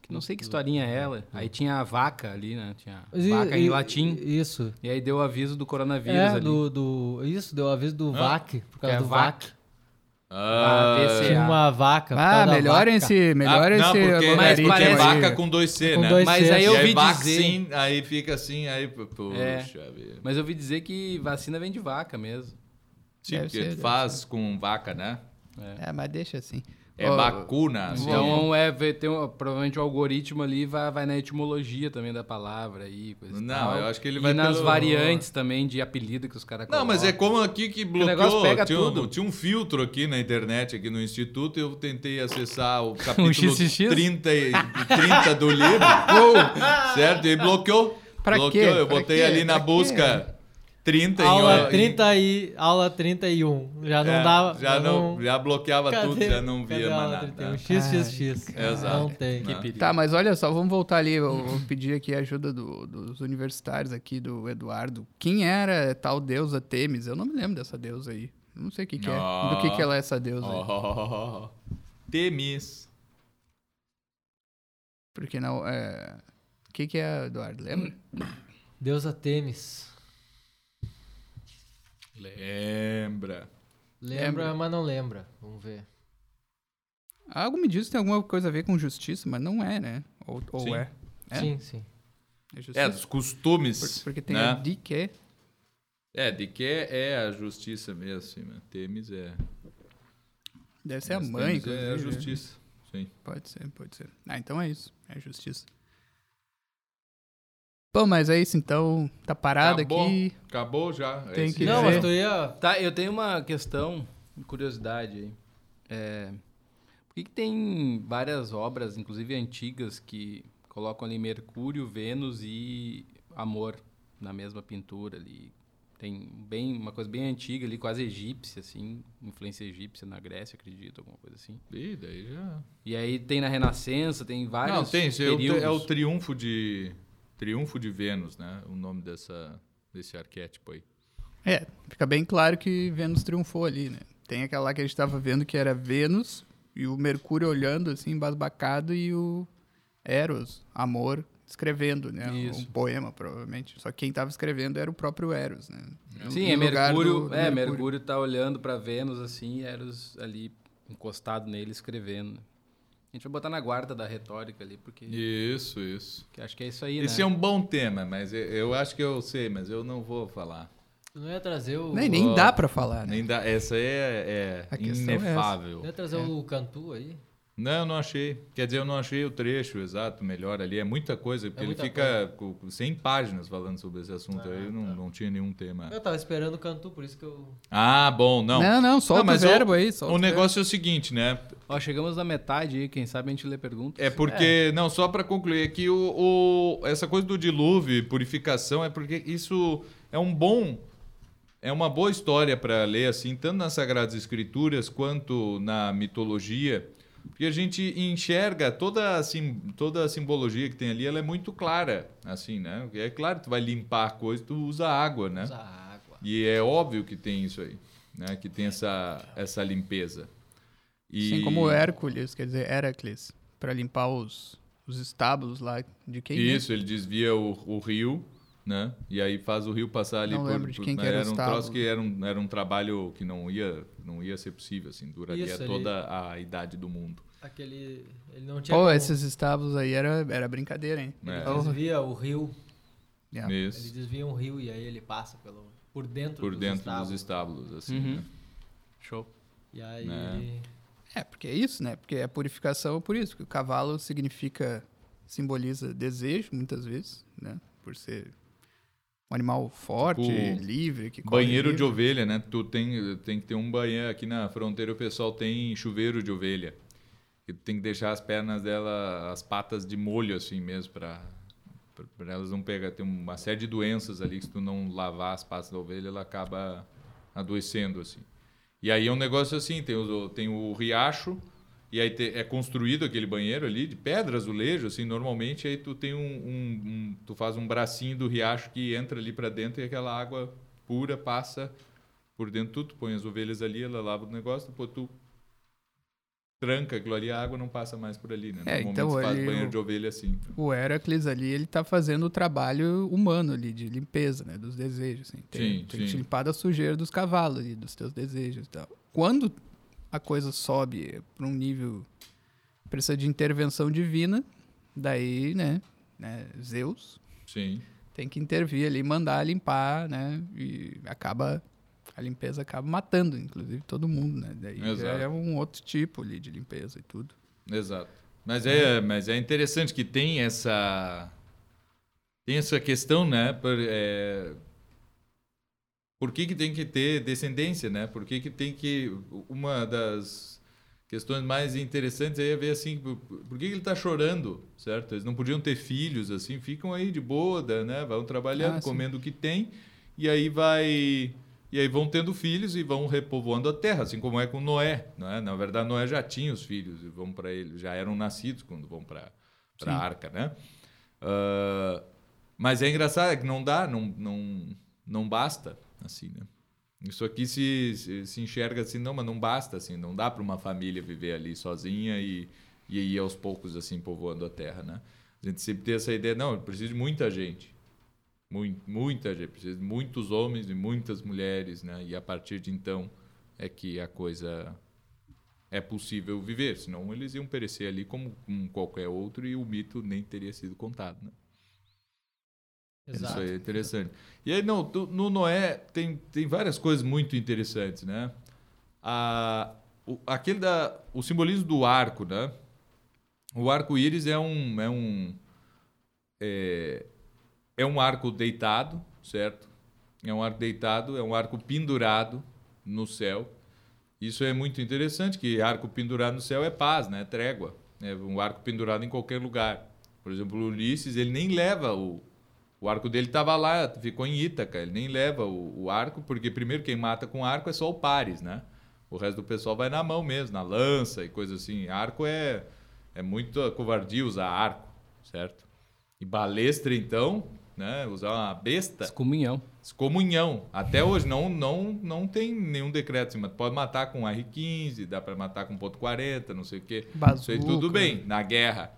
que Não sei que historinha é ela. Aí tinha a vaca ali, né? Tinha E- vaca e- em latim. Isso. E aí deu o aviso do coronavírus É, ali. do, do. Isso, deu aviso do Ah, VAC, por causa é do VAC. VAC. Ah, VCA. Tinha uma vaca. Ah, causa da melhorem vaca. esse, melhorem ah, não, esse porque, Mas porque é parece- vaca com dois C, Com né? dois Mas C. aí eu aí ouvi dizer. vaccine, aí fica assim, aí... Puxa É. vida. Mas eu ouvi dizer que vacina vem de vaca mesmo. Sim, Deve porque faz com vaca, né? É, mas deixa assim. É Ó, vacuna. assim. Então, é, um- provavelmente o algoritmo ali vai, vai na etimologia também da palavra aí, coisa e Não, tal. eu acho que ele e vai nas pelo- variantes também de apelido que os caras Não, mas é como aqui que negócio bloqueou. pega tinha, tudo. Um, tinha um filtro aqui na internet, aqui no Instituto, eu tentei acessar o capítulo XXX? 30, e- 30 do livro. certo? E bloqueou. Pra bloqueou. quê? Eu Pra botei quê? ali na Pra quê? Busca 30 em- Aula, em- 30 e, aula 31. Já não é, dava. Já, não, já bloqueava tudo, Cadê- já não via mais nada. 31? É. XXX. Exato. Não tem. Não. Tá, mas olha só, vamos voltar ali. Eu vou pedir aqui a ajuda do- dos universitários aqui, do Eduardo. Quem era tal deusa Temis? Eu não me lembro dessa deusa aí. Não sei o que, que é. Do que, que ela é essa deusa aí. Oh, Temis. Porque não. É... O que, que é, Eduardo? Lembra? Deusa Temis. Lembra. Lembra, Lembra. mas não lembra. Vamos ver. Algo me diz que tem alguma coisa a ver com justiça, mas não é, né? Ou, ou Sim. é? É? Sim, sim. É É, dos costumes. Por- porque tem né? a de que. É, de que é a justiça mesmo, assim, né? Temis é. Deve ser a Mas mãe. Temis é a inclusive. justiça. Sim. Pode ser, pode ser. Ah, então é isso. É justiça. Bom, mas é isso então. Tá parado Acabou. aqui. Acabou já. Tem Esse- que Não, mas tu ia. Tá, eu tenho uma questão, curiosidade aí. É, por que, que tem várias obras, inclusive antigas, que colocam ali Mercúrio, Vênus e Amor na mesma pintura ali? Tem bem, uma coisa bem antiga ali, quase egípcia, assim, influência egípcia na Grécia, acredito, alguma coisa assim. Ih, daí já. E aí tem na Renascença, tem vários Não, tem. esse É o, períodos. é o triunfo de. Triunfo de Vênus, né? O nome dessa, desse arquétipo aí. É, fica bem claro que Vênus triunfou ali, né? Tem aquela lá que a gente tava vendo que era Vênus e o Mercúrio olhando assim, embasbacado e o Eros, amor, escrevendo, né? Isso. Um poema, provavelmente. Só que quem tava escrevendo era o próprio Eros, né? Sim, No é Mercúrio, do- do é, Mercúrio tá olhando pra Vênus assim, e Eros ali encostado nele escrevendo. A gente vai botar na guarda da retórica ali, porque Isso, isso. que acho que é isso aí, Esse né? é um bom tema, mas eu, eu acho que eu sei, mas eu não vou falar. Tu não ia trazer o. Nem, nem dá pra falar, né? Nem dá, essa aí é, é questão é essa. inefável. Não ia trazer o Cantu aí? Não, eu não achei. Quer dizer, eu não achei o trecho exato, melhor ali. É muita coisa, porque É ele muita fica com com 100 páginas falando sobre esse assunto. Ah, aí não, tá. não tinha nenhum tema. Eu tava esperando o Cantu, por isso que eu. Ah, bom, não. Não, não, Não, mas o o- verbo aí. Solta O verbo. negócio é o seguinte, né? Ó, chegamos na metade aí, quem sabe a gente lê perguntas. É porque, não, só para concluir aqui, o, o- essa coisa do dilúvio purificação é porque isso é um bom, é uma boa história para ler, assim, tanto nas Sagradas Escrituras quanto na mitologia, Porque a gente enxerga toda a, sim, toda a simbologia que tem ali, ela é muito clara, assim, né? É claro que tu vai limpar a coisa, tu usa água, né? Usa água. E é óbvio que tem isso aí, né? Que tem essa, essa limpeza. E... Assim como Hércules, quer dizer, Heracles, para limpar os, os estábulos lá de quem? né? Isso, ele desvia o, o rio, né? E aí faz o rio passar ali Não por, lembro de por- quem que né? era era um troço que era um, era um trabalho que não ia não ia ser possível assim, duraria Isso, ele- toda a idade do mundo. Aquele. Ele não tinha. Pô, como- esses estábulos aí era, era brincadeira, hein? Ele É. Oh, desvia o rio. yeah. Ele Isso. desvia um rio e aí ele passa pelo, por dentro Por dos dentro estábulos. dos estábulos, assim, Uhum. né? Show. E aí. Né? É, porque é isso, né? Porque a purificação é por isso, que o cavalo significa, simboliza desejo, muitas vezes, né? Por ser um animal forte, Tipo, livre, que Banheiro de livre. ovelha, né? Tu tem, tem que ter um banheiro aqui na fronteira, o pessoal tem chuveiro de ovelha. E tu tem que deixar as pernas dela, as patas de molho assim mesmo para para elas não pegar, tem uma série de doenças ali que se tu não lavar as patas da ovelha, ela acaba adoecendo assim. E aí é um negócio assim, tem o, tem o riacho e aí te- é construído aquele banheiro ali de pedra, azulejo, assim, normalmente aí tu tem um, um- um- tu faz um bracinho do riacho que entra ali para dentro e aquela água pura passa por dentro tudo, tu põe as ovelhas ali, ela lava o negócio, depois tu tranca aquilo ali, a água não passa mais por ali, né? É, então se faz banheiro o- de ovelha assim. O Heracles ali, ele tá fazendo o trabalho humano ali, de limpeza, né? Dos desejos, assim. Tem, Sim, tem que te sim. limpar da sujeira dos cavalos ali, dos teus desejos e tal. Quando a coisa sobe para um nível, precisa de intervenção divina, daí, né? né Zeus Sim. tem que intervir ali, mandar limpar, né? E acaba a limpeza acaba matando, inclusive todo mundo, né? Daí é um outro tipo ali de limpeza e tudo. Exato. Mas é, mas é interessante que tem essa tem essa questão, né? Por, é, por que, que tem que ter descendência, né? Por que, que tem que uma das questões mais interessantes aí é ver assim, por, por que, que ele está chorando, certo? Eles não podiam ter filhos assim, ficam aí de boa, né? Vão trabalhando, Ah, comendo o que tem e aí vai e aí vão tendo filhos e vão repovoando a terra, assim como é com Noé. Né? Na verdade, Noé já tinha os filhos e vão para ele, já eram nascidos quando vão para a arca, né? Ah, mas é engraçado é que não dá, não, não, não basta, assim, né? Isso aqui se, se, se enxerga assim, não, mas não basta, assim, não dá para uma família viver ali sozinha e, e ir aos poucos, assim, povoando a terra, né? A gente sempre tem essa ideia, não, precisa de muita gente. Mui- muita gente, precisa de muitos homens e muitas mulheres, né? E a partir de então é que a coisa é possível viver, senão eles iam perecer ali como, como qualquer outro e o mito nem teria sido contado, né? Isso Exato. aí é interessante. E aí, não, no Noé tem, tem várias coisas muito interessantes, né? A, o, aquele da, o simbolismo do arco, né? O arco-íris é um, é um é, é um arco deitado, certo? É um arco deitado, é um arco pendurado no céu. Isso é muito interessante, que arco pendurado no céu é paz, né? É trégua. É um arco pendurado em qualquer lugar. Por exemplo, o Ulisses, ele nem leva o... O arco dele estava lá, ficou em Ítaca. Ele nem leva o, o arco, porque primeiro quem mata com arco é só o pares, né? O resto do pessoal vai na mão mesmo, na lança e coisa assim. Arco é, é muito covardia usar arco, certo? E balestra, então, né? Usar uma besta... Excomunhão. Excomunhão. Até hoje não, não, não tem nenhum decreto assim, mas pode matar com R15, dá para matar com ponto .40, não sei o quê. Isso aí tudo Bazuca. bem, na guerra.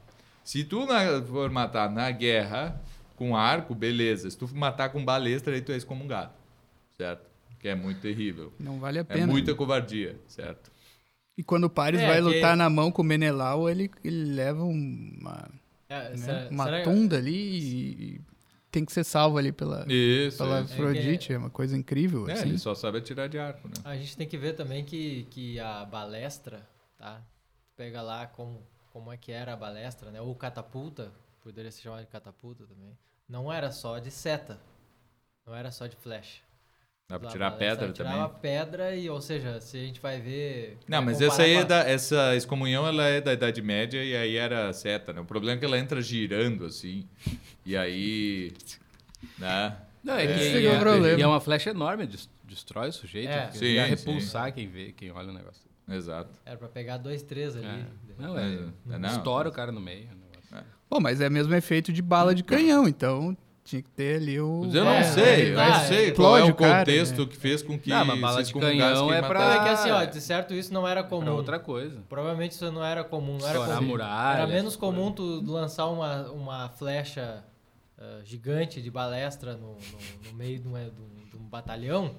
Se tu na- for matar na guerra com arco, beleza. Se tu matar com balestra, aí tu é excomungado, certo? Que é muito terrível. Não vale a É pena. muita covardia, certo? E quando o Paris É, vai que- lutar na mão com o Menelau, ele, ele leva uma, É, né, será- uma será- tunda ali e, e tem que ser salvo ali pela, Isso. pela isso. Afrodite. É, uma coisa incrível. É, assim. ele só sabe atirar de arco, né? A gente tem que ver também que, que a balestra, tá? Pega lá como, como é que era a balestra, né? Ou catapulta, poderia se chamar de catapulta também. Não era só de seta. Não era só de flecha. Dá pra tirar pedra também. Tirava pedra e, ou seja, se a gente vai ver... Não, vai mas essa aí é da, essa excomunhão ela é da Idade Média e aí era seta, né? O problema é que ela entra girando assim. E aí, né? Não, é, É, que e é o é, problema. e é uma flecha enorme, des- destrói o sujeito. É. Sim, ia sim. repulsar quem vê, quem olha o negócio. Exato. Era pra pegar dois, três ali. É. Não, é. É, não. Estoura o cara no meio. negócio. Pô, mas é mesmo efeito de bala de canhão, então tinha que ter ali o. Mas eu não É, sei, eu é, não é, sei qual é o o cara, contexto né? que fez com que Não, mas bala de canhão é pra- É que assim, ó, Ah, de certo isso não era comum. outra coisa. Provavelmente isso não era comum, não era Estourar comum. muralha, Era menos comum tu lançar uma, uma flecha ah, gigante de balestra no, no, no meio de, uma- de um, de um batalhão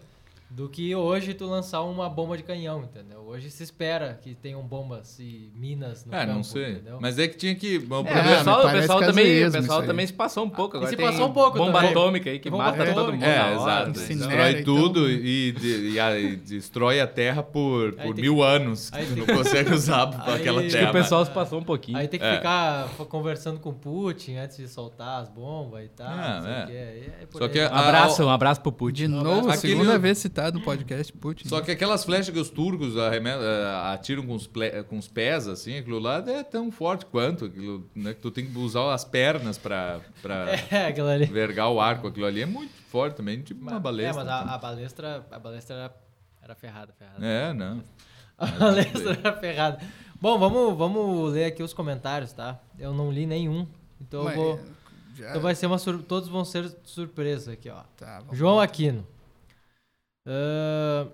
do que hoje tu lançar uma bomba de canhão, entendeu? Hoje se espera que tenham bombas e minas no É, campo, não sei. entendeu? Mas é que tinha que. o É, o pessoal, o pessoal também, o pessoal também se passou um pouco. Agora se tem passou um pouco bomba também. atômica aí que Bomba mata todo mundo É, na hora. exato. Incinera, Destrói então. tudo e, de- e a- e destrói a Terra por, por mil anos. aí Que tu não consegue usar Aí- aquela que Acho que terra. o pessoal se passou um pouquinho. Aí tem que É. ficar conversando com o Putin antes de soltar as bombas e tal. Ah, é. é Só que Um abraço, um abraço pro Putin. De novo, segunda vez citado no podcast Putin. Só que aquelas flechas que os turcos eh, atiram com os, com os pés, assim, aquilo lá é tão forte quanto. Aquilo, né, que tu tem que usar as pernas pra, pra É, ali. vergar o arco. Aquilo ali é muito forte também, tipo uma balestra. É, mas a, a balestra, a balestra era, era ferrada, ferrada. É, não. A balestra era ferrada. Bom, vamos, vamos ler aqui os comentários, tá? Eu não li nenhum, então eu Mas, vou... já- Então vai ser uma sur... Todos vão ser surpresa aqui, ó. tá, João lá. Aquino. Ah,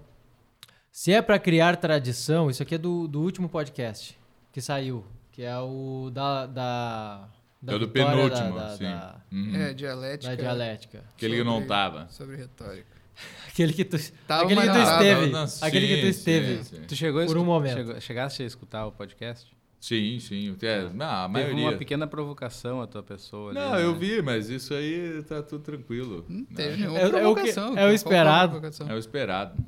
se é pra criar tradição, isso aqui é do, do último podcast que saiu, que é o da. da, da É o do penúltimo, da, da, sim. da- Uhum. É, dialética. da dialética. Aquele que não sobre- tava. Sobre retórica. Aquele que tu, Tava, aquele que tu não esteve. Não, aquele que tu sim, esteve. sim, sim. Tu chegou a Por um momento. chegou- chegaste a escutar o podcast? Sim, sim. É, não, a Teve maioria. uma pequena provocação a tua pessoa ali, Não, né? eu vi, mas isso aí tá tudo tranquilo. Não Né? teve nenhuma É- é o que- provocação. é o a esperado. provocação? É o esperado.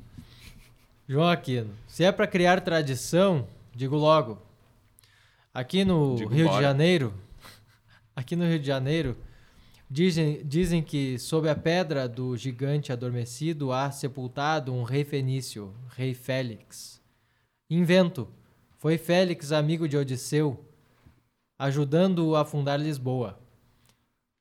João Aquino. Se é pra criar tradição, digo logo. Aqui no Digo Rio bora. de Janeiro, aqui no Rio de Janeiro, dizem, dizem que sob a pedra do gigante adormecido há sepultado um rei fenício, rei Félix. Invento. Foi Félix amigo de Odisseu, ajudando-o a fundar Lisboa.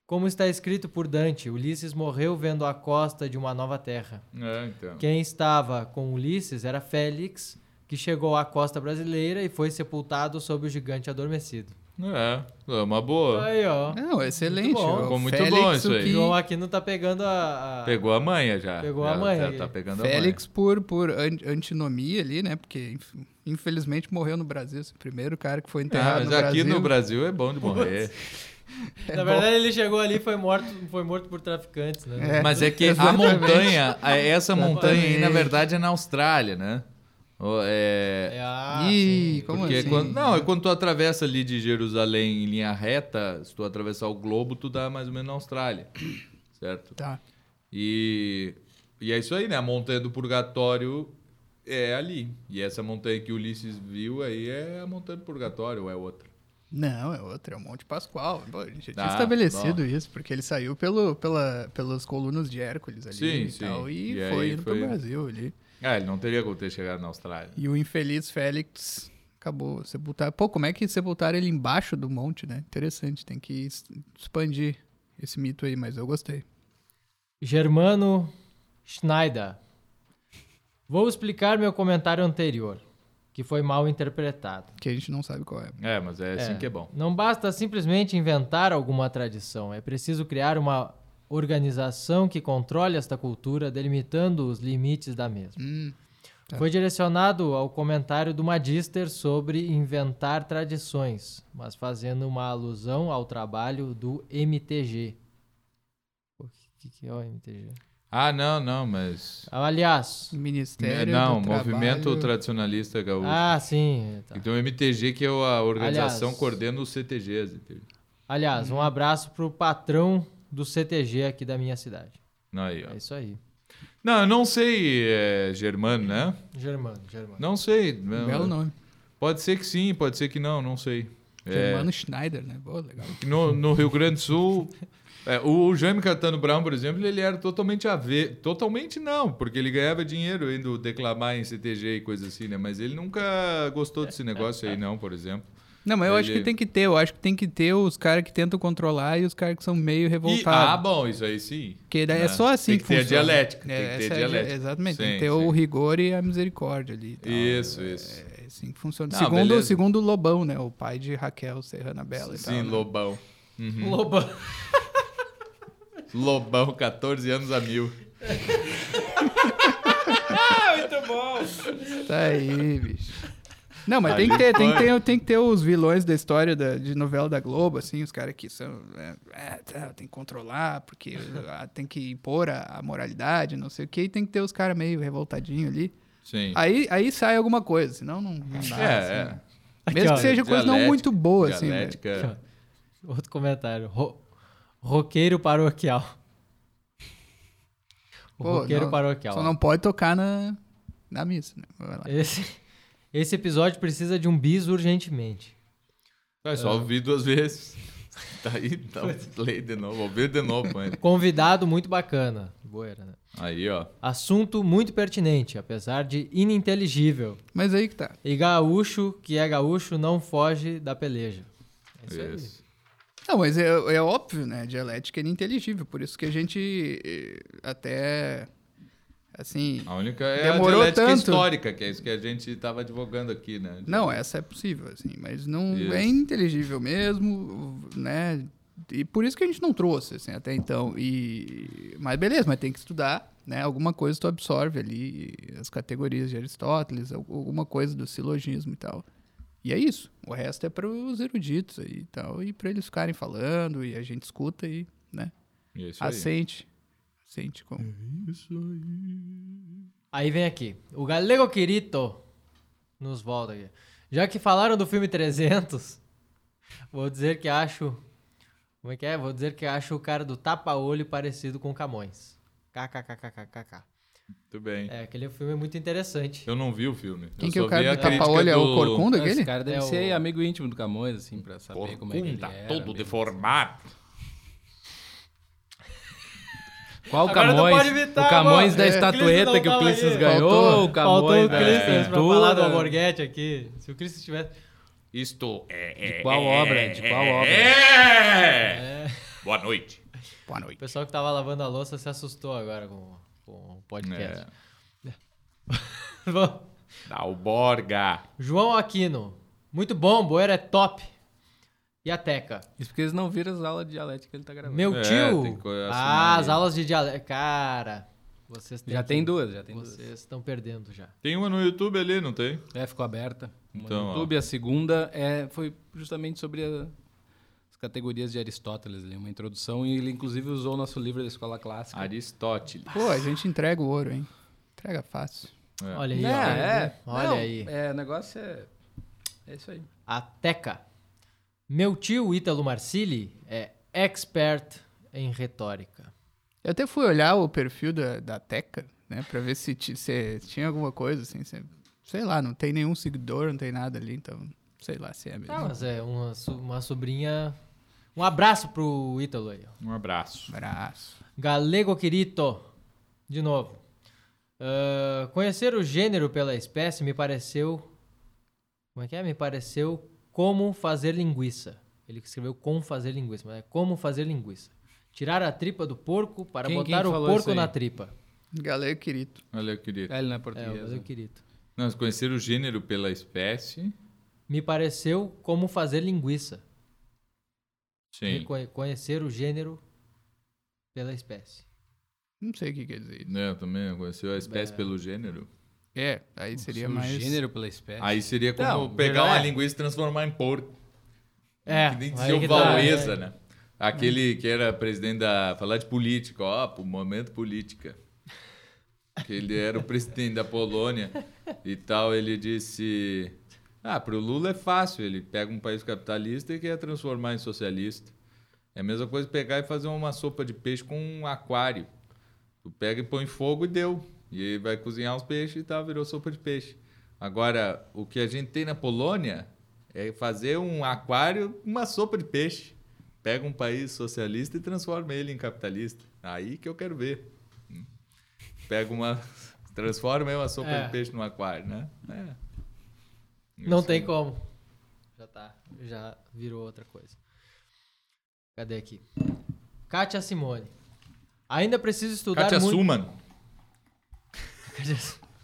Como está escrito por Dante, Ulisses morreu vendo a costa de uma nova terra. É, então. Quem estava com Ulisses era Félix, que chegou à costa brasileira e foi sepultado sob o gigante adormecido. É, é uma boa. Aí, ó. Não, excelente. Muito bom. O Ficou muito Félix, bom isso aí. que- João aqui não tá pegando a. a- Pegou a manha já. Pegou Já- a manha já aqui. Tá pegando Félix por, por an- antinomia ali, né? Porque inf- infelizmente morreu no Brasil. Esse primeiro cara que foi a manha. enterrado Ah, mas no aqui Brasil. no Brasil é bom de morrer. É Na bom. verdade, ele chegou ali e foi morto, foi morto por traficantes, né? É. Mas é que a Exatamente. montanha, a- essa montanha aí, na verdade, é na Austrália, né? É, É, ah, Ih, sim. como porque assim? quando, não, é quando tu atravessa ali de Jerusalém em linha reta, se tu atravessar o globo, tu dá mais ou menos na Austrália, certo? Tá. E, e é isso aí, né? A montanha do purgatório é ali. E essa montanha que Ulisses viu aí é a montanha do purgatório ou é outra? Não, é outro, é o Monte Pascoal. Pô, a gente já tinha Ah, estabelecido isso, porque ele saiu pelo, pela, pelas colunas de Hércules ali Sim, e sim. tal, e, E foi indo foi- pro Brasil ali. Ah, ele não teria como ter chegado na Austrália. E o infeliz Félix acabou sepultado. Pô, como é que sepultaram ele embaixo do monte, né? Interessante, tem que expandir esse mito aí, mas eu gostei. Germano Schneider. Vou explicar meu comentário anterior, que foi mal interpretado. Que a gente não sabe qual é. É, mas é assim É, que é bom. Não basta simplesmente inventar alguma tradição, é preciso criar uma organização que controle esta cultura, delimitando os limites da mesma. Hum, Tá. Foi direcionado ao comentário do Magister sobre inventar tradições, mas fazendo uma alusão ao trabalho do MTG. O que, que é o MTG? Ah, não, não, mas. Aliás, Ministério não, do Movimento Trabalho. Tradicionalista Gaúcho. ah, sim. tá. Então o MTG, que é a organização Aliás- coordena os CTGs. Aliás, um abraço pro patrão do CTG aqui da minha cidade. Aí, ó. É isso aí. Não, eu não sei, é, Germano, né? Germano, Germano. Não sei. não- Belo nome. Pode ser que sim, pode ser que não, não sei. É, Germano Schneider, né? Pô, legal. no, no Rio Grande do Sul, é, o Jaime Catano Brown, por exemplo, ele era totalmente a ver. Totalmente não, porque ele ganhava dinheiro indo declamar em CTG e coisa assim, né? Mas ele nunca gostou desse negócio aí, não, por exemplo. Não, mas eu acho Ele- que tem que ter. Eu acho que tem que ter os caras que tentam controlar e os caras que são meio E, ah, revoltados. bom, isso aí sim. Porque daí né? é só assim Tem que ter a funciona. dialética, tem É, que ter essa a é a di- dialética. Exatamente, tem que ter sim. o rigor e a misericórdia ali. tal. Isso, isso. É assim que funciona. Não, segundo, beleza. segundo o Lobão, né? O pai de Raquel Serrana Bela e tal. Sim, né? Lobão. Uhum. Lobão. Lobão, 14 anos a mil. Muito bom. Tá aí, bicho. Não, mas tem que, ter, tem, que ter, tem que ter os vilões da história da, de novela da Globo, assim, os caras que são. É, é, tá, tem que controlar, porque ah, tem que impor a, a moralidade, não sei o quê, e tem que ter os caras meio revoltadinhos ali. Sim. Aí, aí sai alguma coisa, senão não, não dá. é, assim. é. Aqui, Mesmo ó, que seja coisa não muito boa, assim. dialética- Outro comentário. Ro... Roqueiro paroquial. O Pô, roqueiro não- paroquial. Só ó. não pode tocar na, na missa, né? Vai lá. Esse, esse episódio precisa de um bis urgentemente. É só ouvir duas vezes. Tá aí, então, lê de novo. Ouvir de novo ele. Convidado muito bacana. Boeira, né? Aí, ó. Assunto muito pertinente, apesar de ininteligível. Mas aí que tá. E gaúcho, que é gaúcho, não foge da peleja. É isso aí. Isso. Não, mas é, é óbvio, né? A dialética é ininteligível, por isso que a gente eh, até. Assim. A única é Demorou a dialética tanto. histórica, que é isso que a gente tava advogando aqui, né? Não, essa é possível, assim, mas não Isso. é ininteligível mesmo, né? E por isso que a gente não trouxe, assim, até então. E... Mas beleza, mas tem que estudar, né? Alguma coisa tu absorve ali, as categorias de Aristóteles, al- alguma coisa do silogismo e tal. E é isso. O resto é para os eruditos aí e tal, e para eles ficarem falando, e a gente escuta e, né? Isso aí. Assente. Assente como. Aí vem aqui. O Galego Quirito nos volta aqui. Já que falaram do filme 300, vou dizer que acho. Como é que é? Vou dizer que acho o cara do tapa-olho parecido com o Camões. KKKKKK. Muito bem. É, aquele filme é muito interessante. Eu não vi o filme. Quem Eu que é o cara do tapa-olho? É o Corcunda, Esse aquele? cara deve É ser o- amigo íntimo do Camões, assim, pra saber como é que ele Corcunda, era. todo deformado. Qual o Agora Camões? pode imitar, o Camões da É. estatueta Clício que o aí. ganhou, Faltou- o Camões Faltou o da Clistas pra falar do. Alborguete aqui. Se o Clistas tivesse... Isto é. De qual obra? De qual obra? É. Boa noite. Boa O noite. pessoal que tava lavando a louça se assustou agora com, com o podcast. É. Bom, Da Alborga. João Aquino. Muito bom, Boeira é top. E a Teca? Isso porque eles não viram as aulas de dialética que ele tá gravando. Meu É, tio. Ah, as aulas de dialeto. Cara, vocês têm Já que- tem duas, já tem duas. Vocês estão perdendo já. Tem uma no YouTube ali, não tem? É, ficou aberta. Uma Então, no ó. YouTube, a segunda é, foi justamente sobre a- categorias de Aristóteles, ali, uma introdução, e ele inclusive usou o nosso livro da escola clássica. Aristóteles. Pô, a gente entrega o ouro, hein? Entrega fácil. É. Olha aí, É, ó. é. Olha Não, aí. É, o negócio é. É isso aí. A Teca. Meu tio Ítalo Marcilli é expert em retórica. Eu até fui olhar o perfil da, da Teca, né? Pra ver se, se tinha alguma coisa, assim. se- sei lá, não tem nenhum seguidor, não tem nada ali, então... Sei lá se é mesmo. Ah, mas é uma, uma sobrinha... Um abraço pro Ítalo aí, ó. Um abraço. Abraço. Galego Quirito. De novo. Ah, conhecer o gênero pela espécie me pareceu. Como é que é? Me pareceu como fazer linguiça. Ele escreveu como fazer linguiça, mas é como fazer linguiça. Tirar a tripa do porco para Quem- botar quem o falou isso porco aí? na tripa. Galego querido. Olha, querido. É, ele não é É, o português. Galego né? Quirito. Nós conhecer o gênero pela espécie. Me pareceu como fazer linguiça. Sim. Conhecer o gênero pela espécie. Não sei o que quer dizer isso. Né, também conheceu a espécie É. pelo gênero. É, aí seria o mais... gênero pela espécie. Aí seria como Não, pegar uma verdade. linguiça e transformar em porco. É, que nem dizia o tá, Valeza, é. né? Aquele que era presidente da. Falar de política, ó, pro momento política. Que ele era o presidente da Polônia e tal. Ele disse: Ah, pro Lula é fácil. Ele pega um país capitalista e quer transformar em socialista. É a mesma coisa pegar e fazer uma sopa de peixe com um aquário. Tu pega e põe fogo e deu. E aí vai cozinhar os peixes e tal, virou sopa de peixe. Agora, o que a gente tem na Polônia é fazer um aquário uma sopa de peixe. Pega um país socialista e transforma ele em capitalista. Aí que eu quero ver. Pega uma. Transforma uma sopa É. de peixe num aquário, né? É. Não Isso tem aí. como. Já tá. já virou outra coisa. Cadê aqui? Kátia Simone. Ainda preciso estudar Kátia muito. Suman.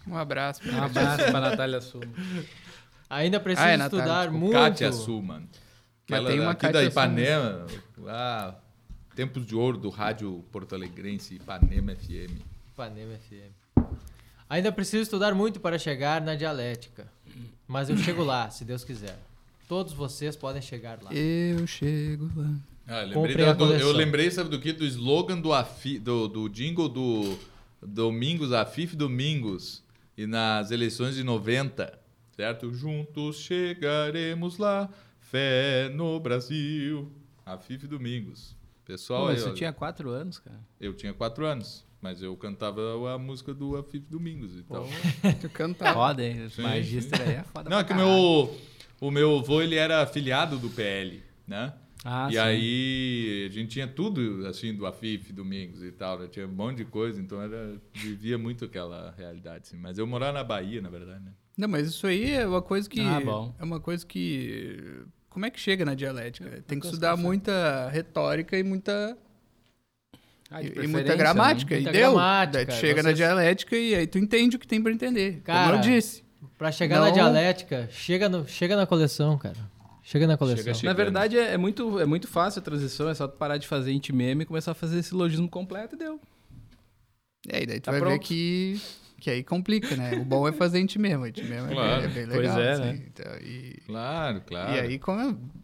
Um abraço. Um abraço pra Natália Suma. Ainda preciso Ah, é, Natália, estudar muito. Kátia Suman. Mas Aquela tem uma aqui Kátia da Ipanema. Ah, tempos de ouro do rádio porto-alegrense Ipanema FM. Ipanema FM. Ainda preciso estudar muito para chegar na dialética. Mas eu chego lá, se Deus quiser. Todos vocês podem chegar lá. Eu chego lá. Ah, eu lembrei, da- a do, eu lembrei, sabe do que? Do slogan do, Afi, do, do jingle do Domingos, Afif Domingos, e nas eleições de 90, certo? Juntos chegaremos lá, fé no Brasil. Afif Domingos. Pessoal, Pô, mas você tinha quatro anos, cara. eu tinha quatro anos, mas eu cantava a música do Afif Domingos e tal. Tu cantava. Foda, hein? Sim, Magistra aí é foda Não, é que o caralho. meu, o meu avô, ele era afiliado do PL, né? Ah, e sim. aí a gente tinha tudo assim do Afif, Domingos e tal, né? tinha um monte de coisa, então era vivia muito aquela realidade, assim. Mas eu morava na Bahia, na verdade, né? Não, mas isso aí é uma coisa que. Ah, bom. É uma coisa que. Como é que chega na dialética? Tem que estudar muita retórica e muita. Ah, e- e muita né? gramática. Muita e deu. gramática, Daí tu chega na vocês- dialética e aí tu entende o que tem pra entender. Cara, como eu disse. Pra chegar na Não- dialética, chega, no, chega na coleção, cara. Chega na coleção. Chega. Na verdade, é, é muito, é muito fácil a transição, é só tu parar de fazer int meme e começar a fazer esse logismo completo e deu. É, e daí tu Tá vai ver pronto. que, que aí complica, né? O bom é fazer em ti mesmo. Em ti mesmo é, Claro. bem, é bem Pois legal. é, assim. né? Então, e, Claro, claro. e aí como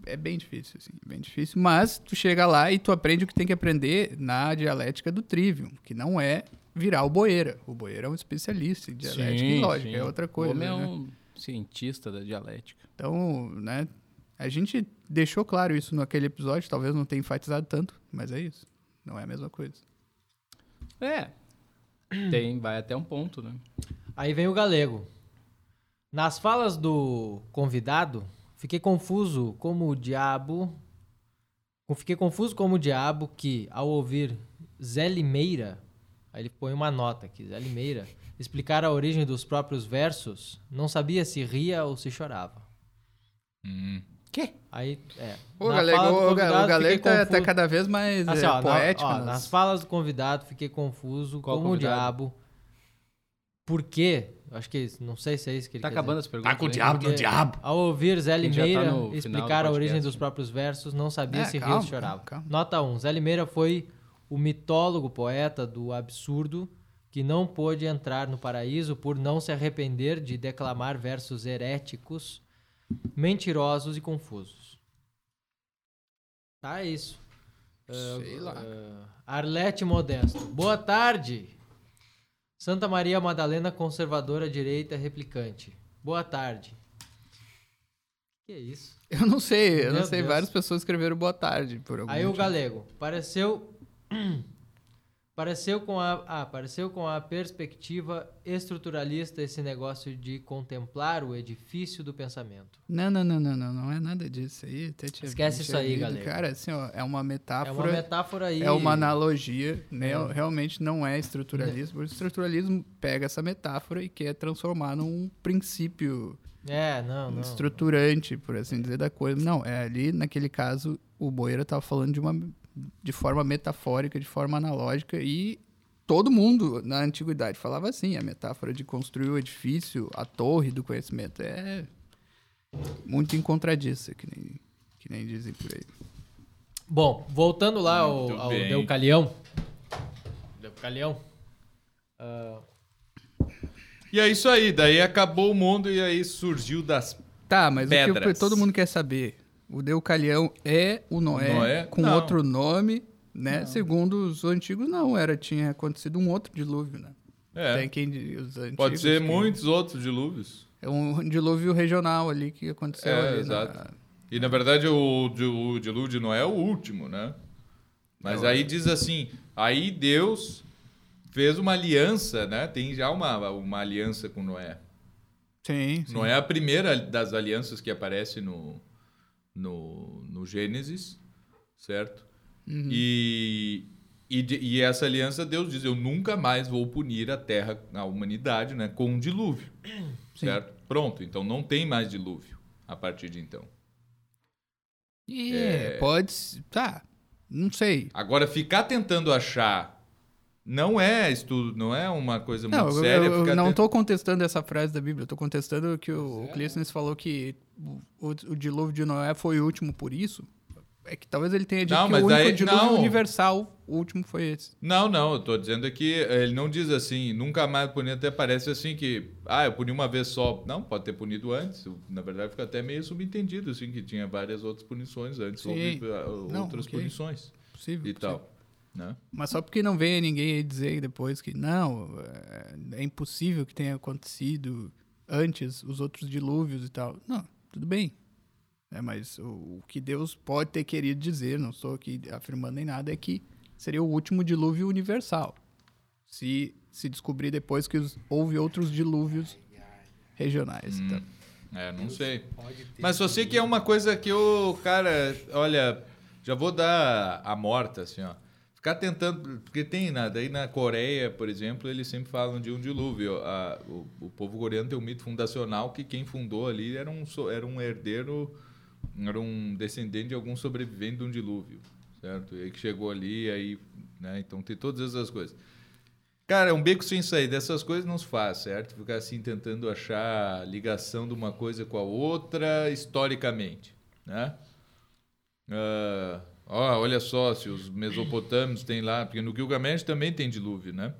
é, é bem difícil, assim, bem difícil. Mas tu chega lá e tu aprende o que tem que aprender na dialética do trivium, que não é virar o boeira. O boeira é um especialista em dialética e lógica, sim. é outra O coisa. homem é né? um cientista da dialética. Então, né? A gente deixou claro isso naquele episódio, talvez não tenha enfatizado tanto, mas é isso. Não é a mesma coisa. É. Tem, vai até um ponto, né? Aí vem o galego. Nas falas do convidado, fiquei confuso como o diabo. Fiquei confuso como o diabo que, ao ouvir Zé Limeira, aí ele põe uma nota aqui, Zé Limeira, explicar a origem dos próprios versos, não sabia se ria ou se chorava. Hum. Aí, é. O na galego, o, ga- convidado, o galego tá, tá cada vez mais Assim, é, ó, na- poético. ó, nas- nas falas do convidado, fiquei confuso Qual como o convidado? diabo. Por quê? Acho que não sei se é isso que ele Tá quer acabando dizer. as perguntas. Tá com o né? diabo no Porque diabo. Ao ouvir Zé tá Limeira do explicar a origem dos né? próprios versos, não sabia É, se calma, ou se chorava. calma, calma. Nota 1. Zé Limeira foi o mitólogo poeta do absurdo que não pôde entrar no paraíso por não se arrepender de declamar versos heréticos, mentirosos e confusos. Tá, é isso. Ah, Sei lá. ah, Arlete Modesto. Boa tarde. Santa Maria Madalena, conservadora direita, replicante. Boa tarde. Que é isso? Eu não sei, eu não Meu sei. Deus. Várias pessoas escreveram boa tarde por algum Aí o motivo. galego. Pareceu. Pareceu com, a, ah, pareceu com a perspectiva estruturalista esse negócio de contemplar o edifício do pensamento. Não, não, não, não, não, não é nada disso aí. Até tinha, Esquece isso aí, lido. galego. Cara, assim, ó, é uma É metáfora. uma metáfora aí. É uma analogia, né? É. Realmente não é estruturalismo. O estruturalismo pega essa metáfora e quer transformar num princípio É, não, não. estruturante, por assim dizer, da coisa. Não, é ali, naquele caso, o Boeira estava falando de uma de forma metafórica, de forma analógica e todo mundo na antiguidade falava assim, a metáfora de construir o edifício, a torre do conhecimento é muito encontradiça, que nem que nem dizem por aí. Bom, voltando lá ao, Muito ao. Deucalião. Deucalião. Ah, E é isso aí, daí acabou o mundo e aí surgiu das. Tá, mas o que Pedras. o- todo mundo quer saber, o Deucalião é o Noé, Noé? com Não. outro nome, né? Segundo os antigos, não, era tinha acontecido um outro dilúvio, né? É, Tem quem os antigos pode ser que- muitos outros dilúvios. É um dilúvio regional ali que aconteceu É, ali. exato. Na... E na verdade o, o dilúvio de Noé é o último, né? Mas É, aí diz assim: aí Deus fez uma aliança, né? Tem já uma, uma aliança com Noé. Sim, sim. Noé é a primeira das alianças que aparece no, no, no Gênesis, certo? Uhum. E, e, de- e essa aliança, Deus diz: Eu nunca mais vou punir a terra, a humanidade, né, com um dilúvio. Sim. Certo? Pronto, então não tem mais dilúvio a partir de então. É, pode. Tá. Não sei. Agora, ficar tentando achar não é estudo, não é uma coisa Não, muito eu, séria. eu- eu não estou contestando essa frase da Bíblia, eu tô contestando que o, o Clístenes falou que o, o dilúvio de Noé foi o último por isso. É que talvez ele tenha dito Não, que mas o único daí- dilúvio não. universal, o último foi esse. Não, não, eu tô dizendo que ele não diz assim, nunca mais punir, até parece assim que, ah, eu puni uma vez só. Não, pode ter punido antes. Na verdade, fica até meio subentendido, assim, que tinha várias outras punições antes, Sim. houve ah, Não, outras ok. punições Possível. e possível. tal. Né? Mas só porque não venha ninguém aí dizer depois que não, é, é impossível que tenha acontecido antes os outros dilúvios e tal. Não, tudo bem. É, mas o, o que Deus pode ter querido dizer, não estou aqui afirmando nem nada, é que seria o último dilúvio universal. Se se descobrir depois que os- houve outros dilúvios regionais. Hum. Então, É, não sei. Mas só sei que é uma coisa que o cara, olha, já vou dar a morta, assim, ó. Ficar tentando, porque tem na, daí na Coreia, por exemplo, eles sempre falam de um dilúvio. A- o, o povo coreano tem um mito fundacional que quem fundou ali era um, era um herdeiro, era um descendente de algum sobrevivente de um dilúvio, certo? E aí que chegou ali, aí, né? Então tem todas essas coisas. Cara, é um beco sem saída. Essas coisas não se faz, certo? Ficar assim tentando achar ligação de uma coisa com a outra historicamente, né? Ah, ó, olha só, se os mesopotâmios têm lá, porque no Gilgamesh também tem dilúvio, né?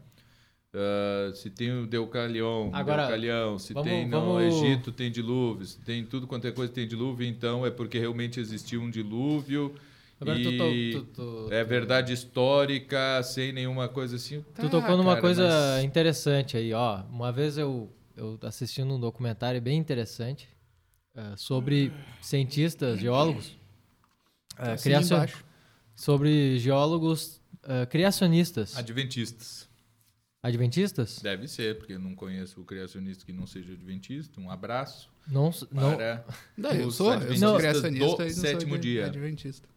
Ah, se tem o Deucalion, Agora, Deucalião, se vamos- tem no vamos- Egito tem dilúvio, se tem tudo quanto é coisa tem dilúvio, então é porque realmente existiu um dilúvio. Agora tu, e to- tu, tu, é verdade histórica, sem nenhuma coisa assim. Tu Tá, tocou numa cara, coisa mas- interessante aí, ó. Uma vez eu, eu assistindo um documentário bem interessante eh, sobre cientistas, geólogos, Assina criacion- sobre geólogos eh, criacionistas. Adventistas. Adventistas? Deve ser, porque eu não conheço o criacionista que não seja adventista. Um abraço Não, não, para eu sou, eu sou criacionista do e não sou sétimo adven- dia. adventista.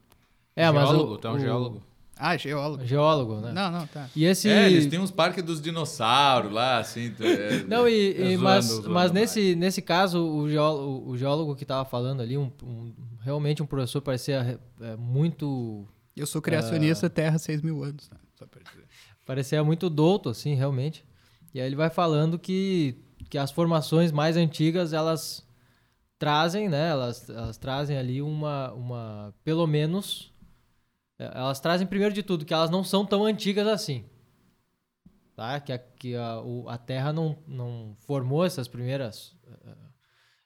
é, mas geólogo, o, tu é um o- geólogo. Ah, geólogo. Geólogo, né? Não, não, tá. E esse É, eles têm uns parques dos dinossauros lá, assim. é- Não, e, É e- zoando, mas, zoando mas mais. nesse, nesse caso, o geólogo, o geólogo que estava falando ali, um, um- realmente um professor parecia é, muito. Eu sou criacionista Terra 6 mil anos. Né? Só pra dizer. parecia muito douto, assim, realmente. E aí ele vai falando que, que as formações mais antigas, elas trazem, né? Elas, elas trazem ali uma, uma. Pelo menos. Elas trazem, primeiro de tudo, que elas não são tão antigas assim. Tá? Que a, que a, o- a Terra não, não formou essas primeiras. eh,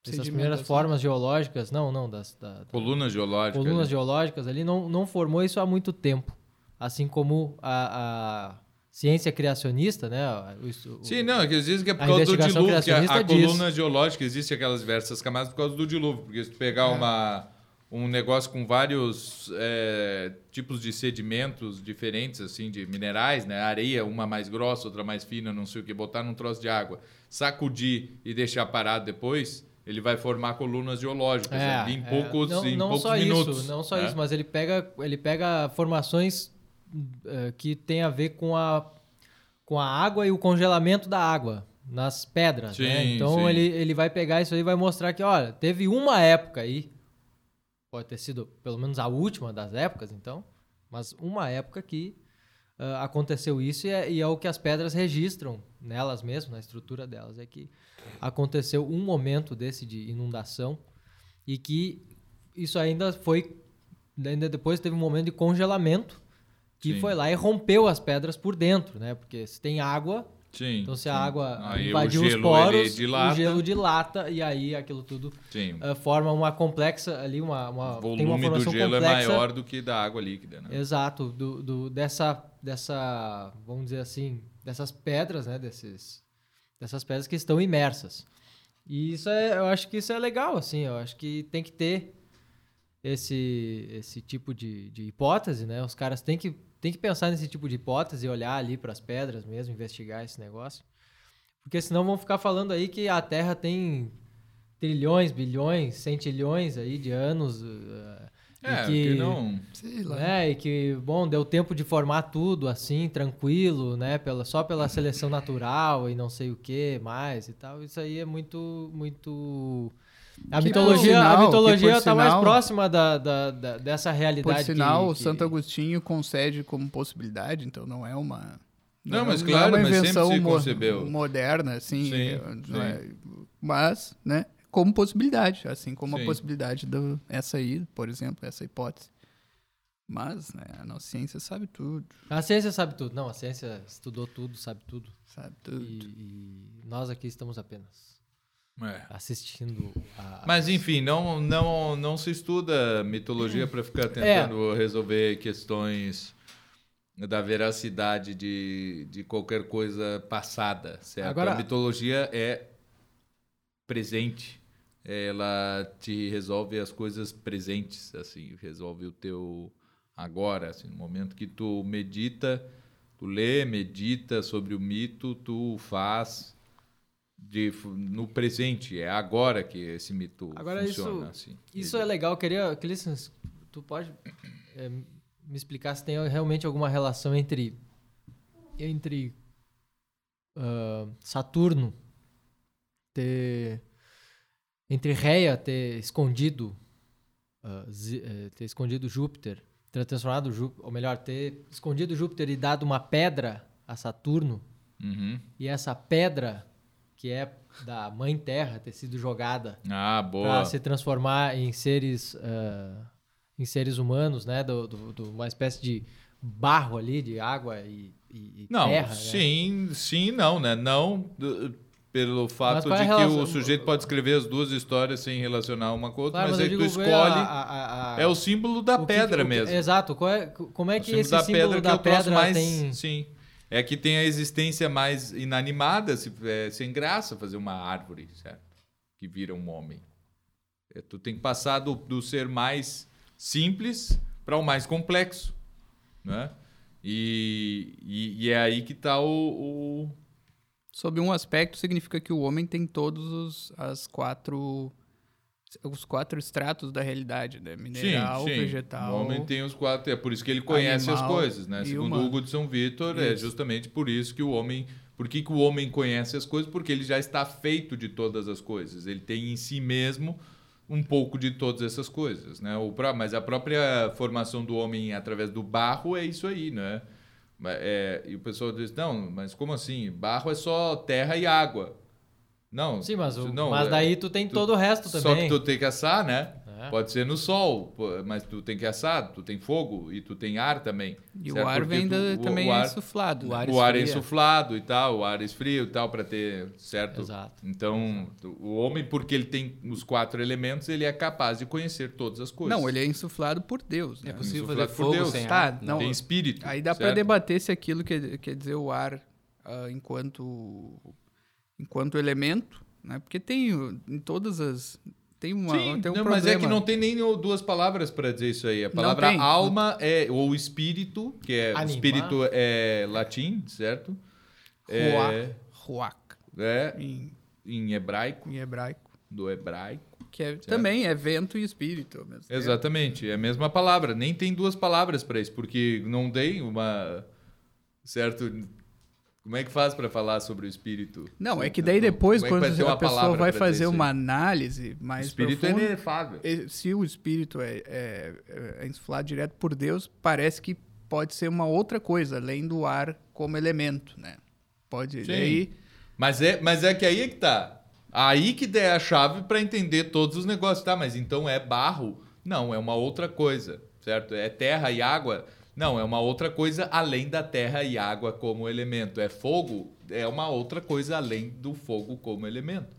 Essas primeiras Sedimentação. formas geológicas, não, não, das, da, da- Colunas geológicas. colunas né? geológicas ali, não, não formou isso há muito tempo. Assim como a, a ciência criacionista, né? o- o- Sim, não, é que eles dizem que é por A causa do dilúvio, que a, a criacionista diz. coluna geológica existe aquelas diversas camadas por causa do dilúvio. Porque se tu pegar uma, um negócio com vários é, tipos de sedimentos diferentes, assim, de minerais, né? Areia, uma mais grossa, outra mais fina, não sei o que, botar num troço de água, sacudir e deixar parado depois, ele vai formar colunas geológicas É, em é. poucos, não, em não poucos só minutos. Isso, não só né? isso, mas ele pega, ele pega formações eh, que tem a ver com a, com a água e o congelamento da água nas pedras. né? Sim, Então sim. Ele, ele vai pegar isso aí e vai mostrar que, olha, teve uma época aí, pode ter sido pelo menos a última das épocas, então, mas uma época que ah, aconteceu isso e é, e é o que as pedras registram nelas mesmas, na estrutura delas, é que aconteceu um momento desse de inundação e que isso ainda foi ainda depois teve um momento de congelamento que Sim. foi lá e rompeu as pedras por dentro, né? Porque se tem água, Sim, então se sim. a água Aí invadiu os poros, dilata. o gelo dilata e aí aquilo tudo ah, forma uma complexa ali uma, uma o tem uma volume do gelo complexa, é maior do que da água líquida, né? Exato, do, do- dessa, dessa, vamos dizer assim, dessas pedras, né, desses, dessas pedras que estão imersas. E isso é, eu acho que isso é legal, assim, eu acho que tem que ter esse, esse tipo de, de hipótese, né? Os caras têm que, têm que pensar nesse tipo de hipótese e olhar ali para as pedras mesmo, investigar esse negócio. Porque senão vão ficar falando aí que a Terra tem trilhões, bilhões, centilhões aí de anos. eh, e É, que, que não... Sei lá. né? E que, bom, deu tempo de formar tudo assim, tranquilo, né? Pela, só pela seleção natural e não sei o que mais e tal. Isso aí é muito, muito A Que mitologia, sinal- a mitologia que por tá mais próxima da, da, da- dessa realidade. Por sinal, que, o que- Santo Agostinho concede como possibilidade, então não é uma. Não, é- mas é claro, uma mas sempre invenção se mo- concebeu. moderna, assim. Sim, é, não sim. é- mas, né, como possibilidade, assim como Sim. a possibilidade do essa aí, por exemplo, essa hipótese. Mas, né, a nossa ciência sabe tudo, A ciência sabe tudo. Não, a ciência estudou tudo, sabe tudo. sabe tudo. E, e nós aqui estamos apenas É. assistindo a. Mas enfim, não, não, não se estuda mitologia para ficar tentando resolver questões da veracidade de, de qualquer coisa passada, certo? Agora- A mitologia é presente. Ela te resolve as coisas presentes, assim, resolve o teu agora, assim, no momento que tu medita, tu lê, medita sobre o mito, tu faz de, no presente, é agora que esse mito Agora, funciona. isso- assim. Isso é legal. Queria, Clístenes, tu pode é, me explicar se tem realmente alguma relação entre entre ah, Saturno ter entre Reia ter escondido ah, Zi- eh, ter escondido Júpiter, ter transformado Júpiter, ou melhor, ter escondido Júpiter e dado uma pedra a Saturno Uhum. e essa pedra que é da Mãe Terra ter sido jogada Ah, para se transformar em seres ah, em seres humanos, né? Do, do- do- uma espécie de barro ali, de água e, e- Não, terra. né? sim, sim, e não, né? Não uh, pelo fato é de a que relação? o sujeito pode escrever as duas histórias sem relacionar uma com a outra, Claro, mas, mas aí tu escolhe. a- a- a- é o símbolo da o pedra que- mesmo. Exato. É- como é que esse da símbolo pedra da é o troço pedra mais. tem... Sim. É que tem a existência mais inanimada, se- é sem graça fazer uma árvore, certo? Que vira um homem. É, tu tem que passar do, do ser mais simples para o mais complexo, né? E, e, e é aí que está o, o- Sob um aspecto, significa que o homem tem todos os as quatro os quatro estratos da realidade, né? Mineral, vegetal. O homem tem os quatro, é por isso que ele conhece as coisas, né? Segundo humano. Hugo de São Vitor, é Isso. justamente por isso que o homem, por que, que o homem conhece as coisas? Porque ele já está feito de todas as coisas. Ele tem em si mesmo um pouco de todas essas coisas, né? O mas a própria formação do homem através do barro é isso aí, né? É, e o pessoal diz, não, mas como assim? Barro é só terra e água. Não, Sim, mas, o- não, mas é- daí tu tem todo o resto só também. que tu tem que assar, né? É. Pode ser no sol, mas tu tem que assar, tu tem fogo e tu tem ar também. E certo? o ar Porque vem tu- da- o- também o é ar, insuflado. o né? ar o ar é insuflado e tal, o ar esfrio e tal, para ter certo. Exato. Então, tu- o homem, porque ele tem os quatro elementos, ele é capaz de conhecer todas as coisas. Não, ele é insuflado por Deus. Né? É possível Insuflado fazer por fogo Deus. sem Tá, ar? não. tem espírito. Aí dá para debater se aquilo quer, quer dizer o ar ah, enquanto enquanto elemento, né? Porque tem em todas as tem uma Sim, tem um não, problema. mas é que não tem nem duas palavras para dizer isso aí. A palavra alma é ou espírito, que é Animar. espírito é latim, certo? É, Ruach, é em, em hebraico, em hebraico, do hebraico. que é, também é vento e espírito. Exatamente, é a mesma palavra. Nem tem duas palavras para isso, porque não tem uma certo. Como é que faz para falar sobre o espírito? Não, é que daí depois, é que quando a pessoa vai fazer uma análise O mais espírito é profunda, inefável. e- se o espírito é, é, é insuflado direto por Deus, parece que pode ser uma outra coisa, além do ar como elemento, né? Pode. Sim. Daí, Mas é, mas é que aí é que tá. Aí que der a chave para entender todos os negócios, tá? Mas então é barro? Não, é uma outra coisa, certo? É terra e água? Não, é uma outra coisa além da terra e água como elemento. É fogo? É uma outra coisa além do fogo como elemento.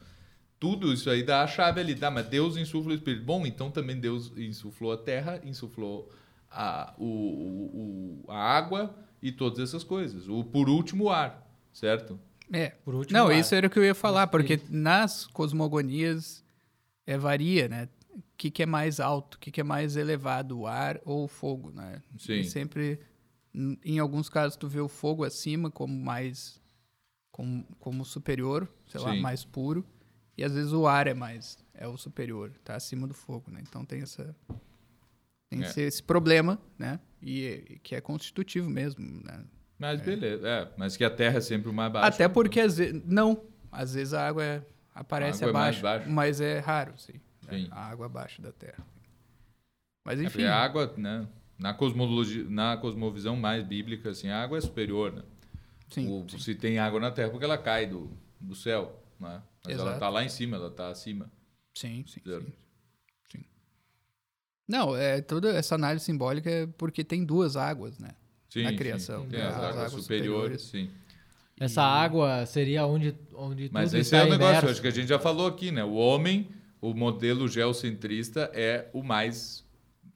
Tudo isso aí dá a chave ali, tá? Mas Deus insufla o Espírito. Bom, então também Deus insuflou a terra, insuflou a, o, o- a água e todas essas coisas. O, por último, o ar, certo? é. Por último, Não, ar. isso era o que eu ia falar, porque nas cosmogonias é, varia, né? O que, que é mais alto, o que, que é mais elevado, o ar ou o fogo, né? Sim. E sempre, em alguns casos, tu vê o fogo acima como mais, como, como superior, sei lá, Sim. mais puro, e às vezes o ar é mais, é o superior, tá acima do fogo, né? Então tem essa, tem É. esse, esse problema, né? E, e que é constitutivo mesmo, né? Mas beleza, é, mas que a terra é sempre o mais baixo. Até porque às vezes. Não. Às vezes a água é. Aparece A água é mais abaixo, baixa. mas é raro, sim. Sim. A água abaixo da Terra. Mas É enfim. porque a água, né? Na cosmologia, na cosmovisão mais bíblica, assim, a água é superior, né? sim, O- sim. Se tem água na Terra, porque ela cai do, do céu, né? Mas ela Exato. tá lá em cima, ela tá acima. Sim, sim, sim. Sim. Não, é toda essa análise simbólica é porque tem duas águas, né? Sim, Na sim. criação, Tem né? as As águas, águas superiores, superiores. sim. Essa água seria onde, onde Mas esse está é o negócio, imerso. acho que a gente já falou aqui, né? O homem, o modelo geocentrista é o mais.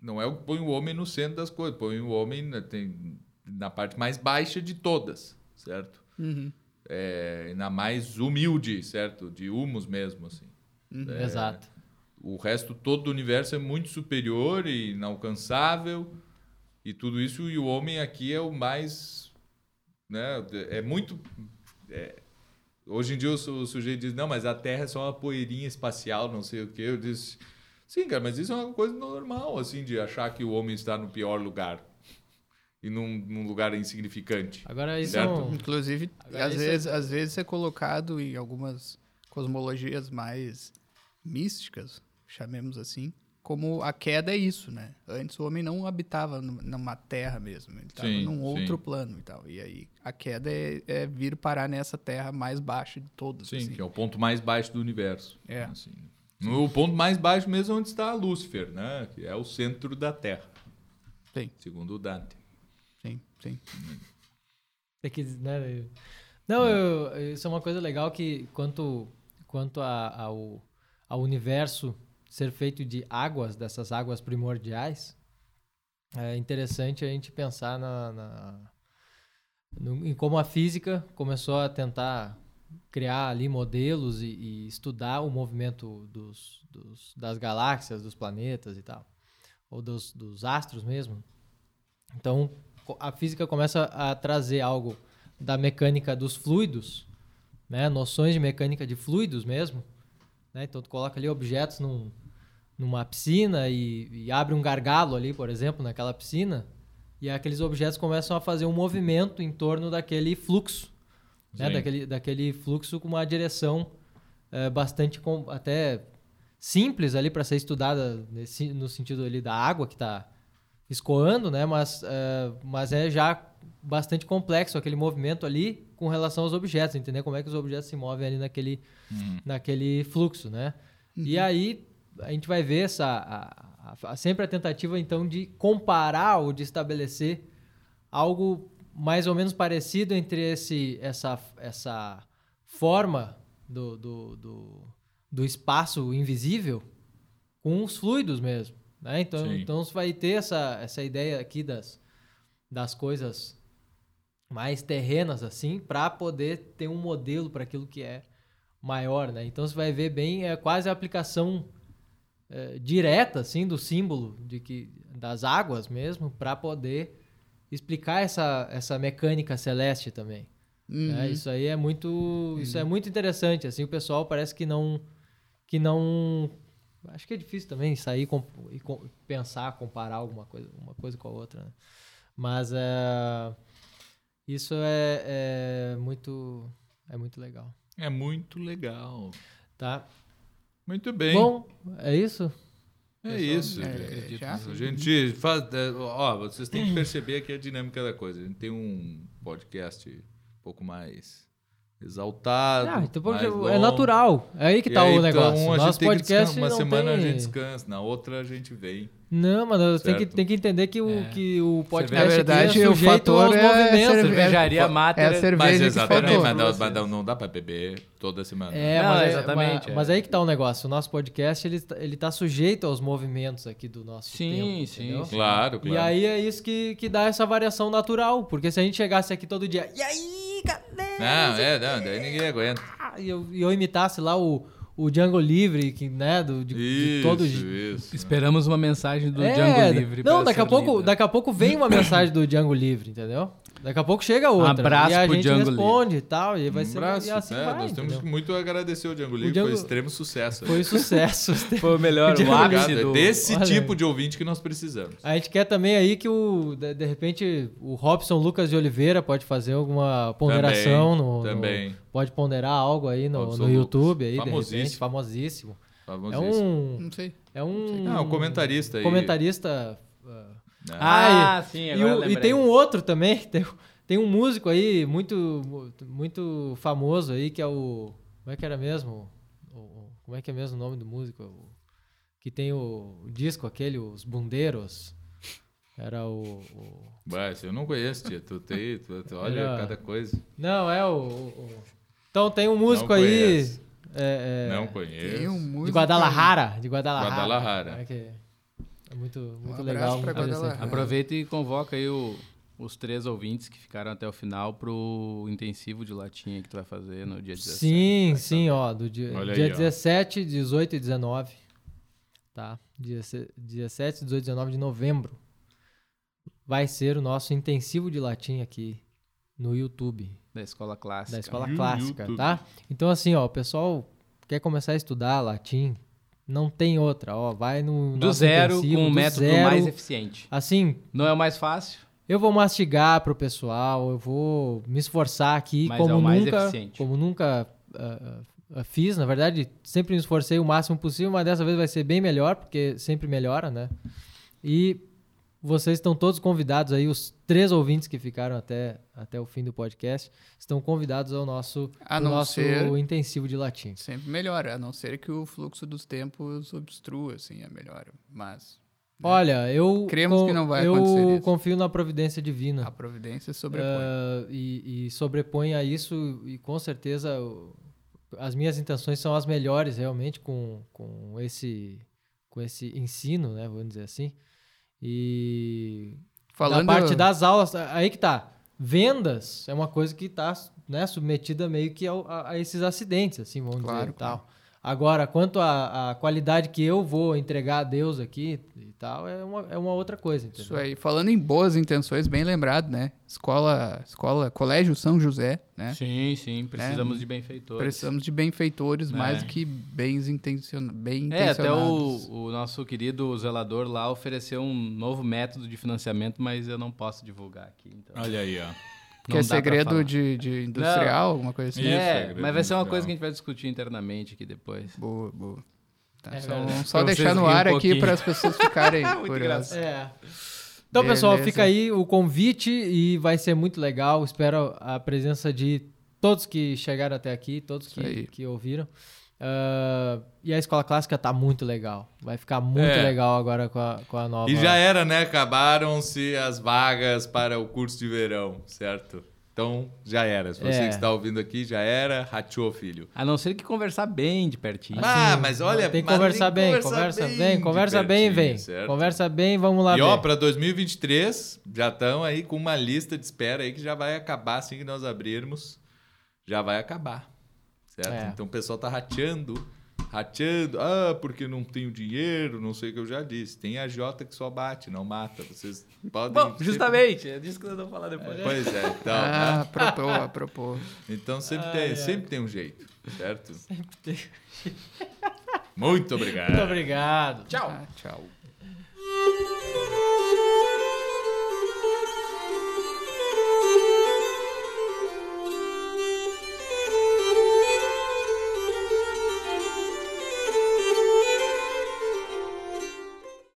Não é o que põe o homem no centro das coisas, põe o homem na, tem, na parte mais baixa de todas, certo? Uhum. É, na mais humilde, certo? De humus mesmo, assim. É, Exato. O resto todo do universo é muito superior e inalcançável e tudo isso e o homem aqui é o mais, né? É muito é, hoje em dia o, su- o sujeito diz não, mas a Terra é só uma poeirinha espacial, não sei o que. Eu disse sim, cara, mas isso é uma coisa normal assim de achar que o homem está no pior lugar e num, num lugar insignificante. Agora isso Certo. é Inclusive, Agora, às isso é- vezes, às vezes é colocado em algumas cosmologias mais místicas, chamemos assim, como a queda é isso, né? Antes o homem não habitava nu- numa terra mesmo, ele estava num outro sim. plano e tal. E aí a queda é, é vir parar nessa terra mais baixa de todas. Sim, assim. que é o ponto mais baixo do universo. É. assim. No ponto mais baixo mesmo é onde está Lúcifer, né? Que é o centro da Terra, Sim, segundo o Dante. sim, sim. Tem que, né? Não, eu- isso é uma coisa legal que quanto, quanto a- ao, ao universo ser feito de águas, dessas águas primordiais, é interessante a gente pensar na, na- no- em como a física começou a tentar criar ali modelos e, e estudar o movimento dos, dos- das galáxias, dos planetas e tal, ou dos, dos astros mesmo. Então, a física começa a trazer algo da mecânica dos fluidos, né? Noções de mecânica de fluidos mesmo. Né? Então, tu coloca ali objetos num, numa piscina e, e abre um gargalo ali, por exemplo, naquela piscina, e aqueles objetos começam a fazer um movimento em torno daquele fluxo, né? Daquele, daquele fluxo com uma direção eh, bastante com, até simples ali para ser estudada nesse, no sentido ali da água que está escoando, né? Mas, eh, mas é já bastante complexo aquele movimento ali com relação aos objetos, entender como é que os objetos se movem ali naquele, naquele fluxo, né? E aí a gente vai ver essa a- a- a- sempre a tentativa então de comparar ou de estabelecer algo mais ou menos parecido entre esse essa essa forma do, do, do, do espaço invisível com os fluidos mesmo, né? Então, Sim. então você vai ter essa, essa ideia aqui das, das coisas mais terrenas assim, para poder ter um modelo para aquilo que é maior, né? Então você vai ver bem é quase a aplicação é, direta assim do símbolo de que das águas mesmo para poder explicar essa, essa mecânica celeste também. né? Uhum. Isso aí é muito isso é muito interessante assim o pessoal parece que não que não acho que é difícil também sair com, e com- pensar comparar alguma coisa uma coisa com a outra né? mas é, isso é, é muito é muito legal É muito legal. tá Muito bem. bom é isso é isso. É, já? A gente faz. é, Ó, vocês têm que perceber aqui a dinâmica da coisa. A gente tem um podcast um pouco mais exaltado. Ah, então, é longo. natural é aí que E tá aí, o negócio Então, a nosso gente tem que podcast descansar. Uma não semana tem... a gente descansa, na outra a gente vem. Não mas tem que, tem que entender que o, É. que o podcast Na verdade, aqui é o sujeito fator aos é movimentos cerve- Cervejaria É Mater. a cerveja Mas exatamente, mas não, mas não- não dá pra beber toda semana. É, Não, mas, é- exatamente, mas, é. mas aí que tá o negócio. O nosso podcast, ele, tá- ele tá sujeito aos movimentos aqui do nosso Sim, tempo, sim, entendeu? sim. Claro, claro. E aí é isso que, que dá essa variação natural. Porque se a gente chegasse aqui todo dia, e aí, galera? Não, é, não, daí ninguém aguenta. E eu, e eu imitasse lá o, o Django Livre, que, né, do, de, de todo Isso, isso. Esperamos uma mensagem do É, Django Livre. Não, daqui a pouco, lida. daqui a pouco vem uma mensagem do Django Livre, entendeu? Daqui a pouco chega outra. abraço e a pro gente Django responde e tal, e vai um ser abraço. e assim é, vai, nós temos entendeu? que muito agradecer o Django Livre, Django- foi extremo sucesso. Foi sucesso. Foi o melhor, o ápice Obrigado, do... é desse Olha tipo de ouvinte que nós precisamos. A gente quer também aí que o de, de repente o Robson Lucas de Oliveira pode fazer alguma ponderação Também, no, no- também. Pode ponderar algo aí no, no YouTube aí, de Famosíssimo. repente, famosíssimo. É Famosíssimo. um Não sei. é um Não, um comentarista aí. comentarista ah, né? Ah, Ah, sim, E, agora e lembrei. tem um outro também, tem, tem um músico aí muito, muito famoso aí, que é o. Como é que era mesmo? O- como é que é mesmo o nome do músico? O- que tem o, o disco aquele, os Bundeiros. Era o. o- Bah, eu não conheço, tia. Tu tem, tu, tu olha Era- cada coisa. não, é o. o- o- então tem um músico Não aí. é, é, não conheço. Tem um músico. de Guadalajara. De Guadalajara. Guadalajara. É, que é muito, muito Um legal. Aproveita e convoca aí o- os três ouvintes que ficaram até o final pro intensivo de latinha que tu vai fazer no dia 17. Sim, sim, ó, do dia, Olha dia aí, ó. 17, 18 e 19. Tá? Dia, se- 17, 18 e 19 de novembro. Vai ser o nosso intensivo de latim aqui no YouTube, Da escola clássica. da escola You- clássica, YouTube. tá? Então assim, ó, o pessoal quer começar a estudar latim, não tem outra, ó, vai no Do zero com o do método zero. mais eficiente. Assim, Não é o mais fácil? eu vou mastigar pro pessoal, eu vou me esforçar aqui Mas como é o mais nunca, eficiente. como nunca ah, fiz, na verdade, sempre me esforcei o máximo possível, mas dessa vez vai ser bem melhor, porque sempre melhora, né? E vocês estão todos convidados aí, os três ouvintes que ficaram até, até o fim do podcast, estão convidados ao nosso, ao nosso ser- intensivo de latim. Sempre melhora, a não ser que o fluxo dos tempos obstrua, assim, a melhora. Mas Olha, eu, Cremos que não vai eu acontecer isso. confio na providência divina. a providência sobrepõe. Ah, e, e sobrepõe a isso e com certeza as minhas intenções são as melhores realmente com, com esse com esse ensino, né, vamos dizer assim. E Falando da parte das aulas, aí que tá. Vendas é uma coisa que tá, né, submetida meio que ao- a, a esses acidentes, assim, vamos Claro, dizer, e tal. Agora, quanto à à qualidade que eu vou entregar a Deus aqui e tal, é uma, é uma outra coisa, entendeu? Isso aí, falando em boas intenções, bem lembrado, né? Escola, escola, Colégio São José, né? Sim, sim. Precisamos de benfeitores. Precisamos de benfeitores mais É. do que bens intencion... bem É, até intencionados. o, o nosso querido zelador lá ofereceu um novo método de financiamento, mas eu não posso divulgar aqui. Então. Olha aí, ó. Que não é segredo de, de industrial, alguma coisa assim. Isso, é, mas vai ser uma coisa que a gente vai discutir internamente aqui depois. Boa, boa. Tá, É só só deixar no rirem um ar aqui para as pessoas ficarem Muito curiosas. É. Então, pessoal, Beleza. fica aí o convite e vai ser muito legal. Espero a presença de todos que chegaram até aqui, todos que, que ouviram. Ah, e a escola clássica tá muito legal. Vai ficar muito É. legal agora com a, com a nova. E já era, né? Acabaram-se as vagas para o curso de verão, certo? Então, já era. Se você É. que está ouvindo aqui, já era. Rachou, filho. A não ser que conversar bem de pertinho. Ah, Assim, mas olha... Tem que conversar bem, conversa bem conversa bem, vem. certo? Conversa bem, vamos lá E ver. ó, para 2023, já estão aí com uma lista de espera aí que já vai acabar assim que nós abrirmos. Já vai acabar. Certo? É. Então o pessoal tá rateando, rateando. Ah, porque não tenho dinheiro, não sei o que eu já disse. Tem a Jota que só bate, não mata. Vocês podem. Bom, sempre- justamente, é disso que nós vamos falar depois. Pois é, então. Ah, né? apropos. Então sempre, tem, sempre tem um jeito, certo? tem. Muito obrigado. Muito obrigado. Tchau. Ah, tchau.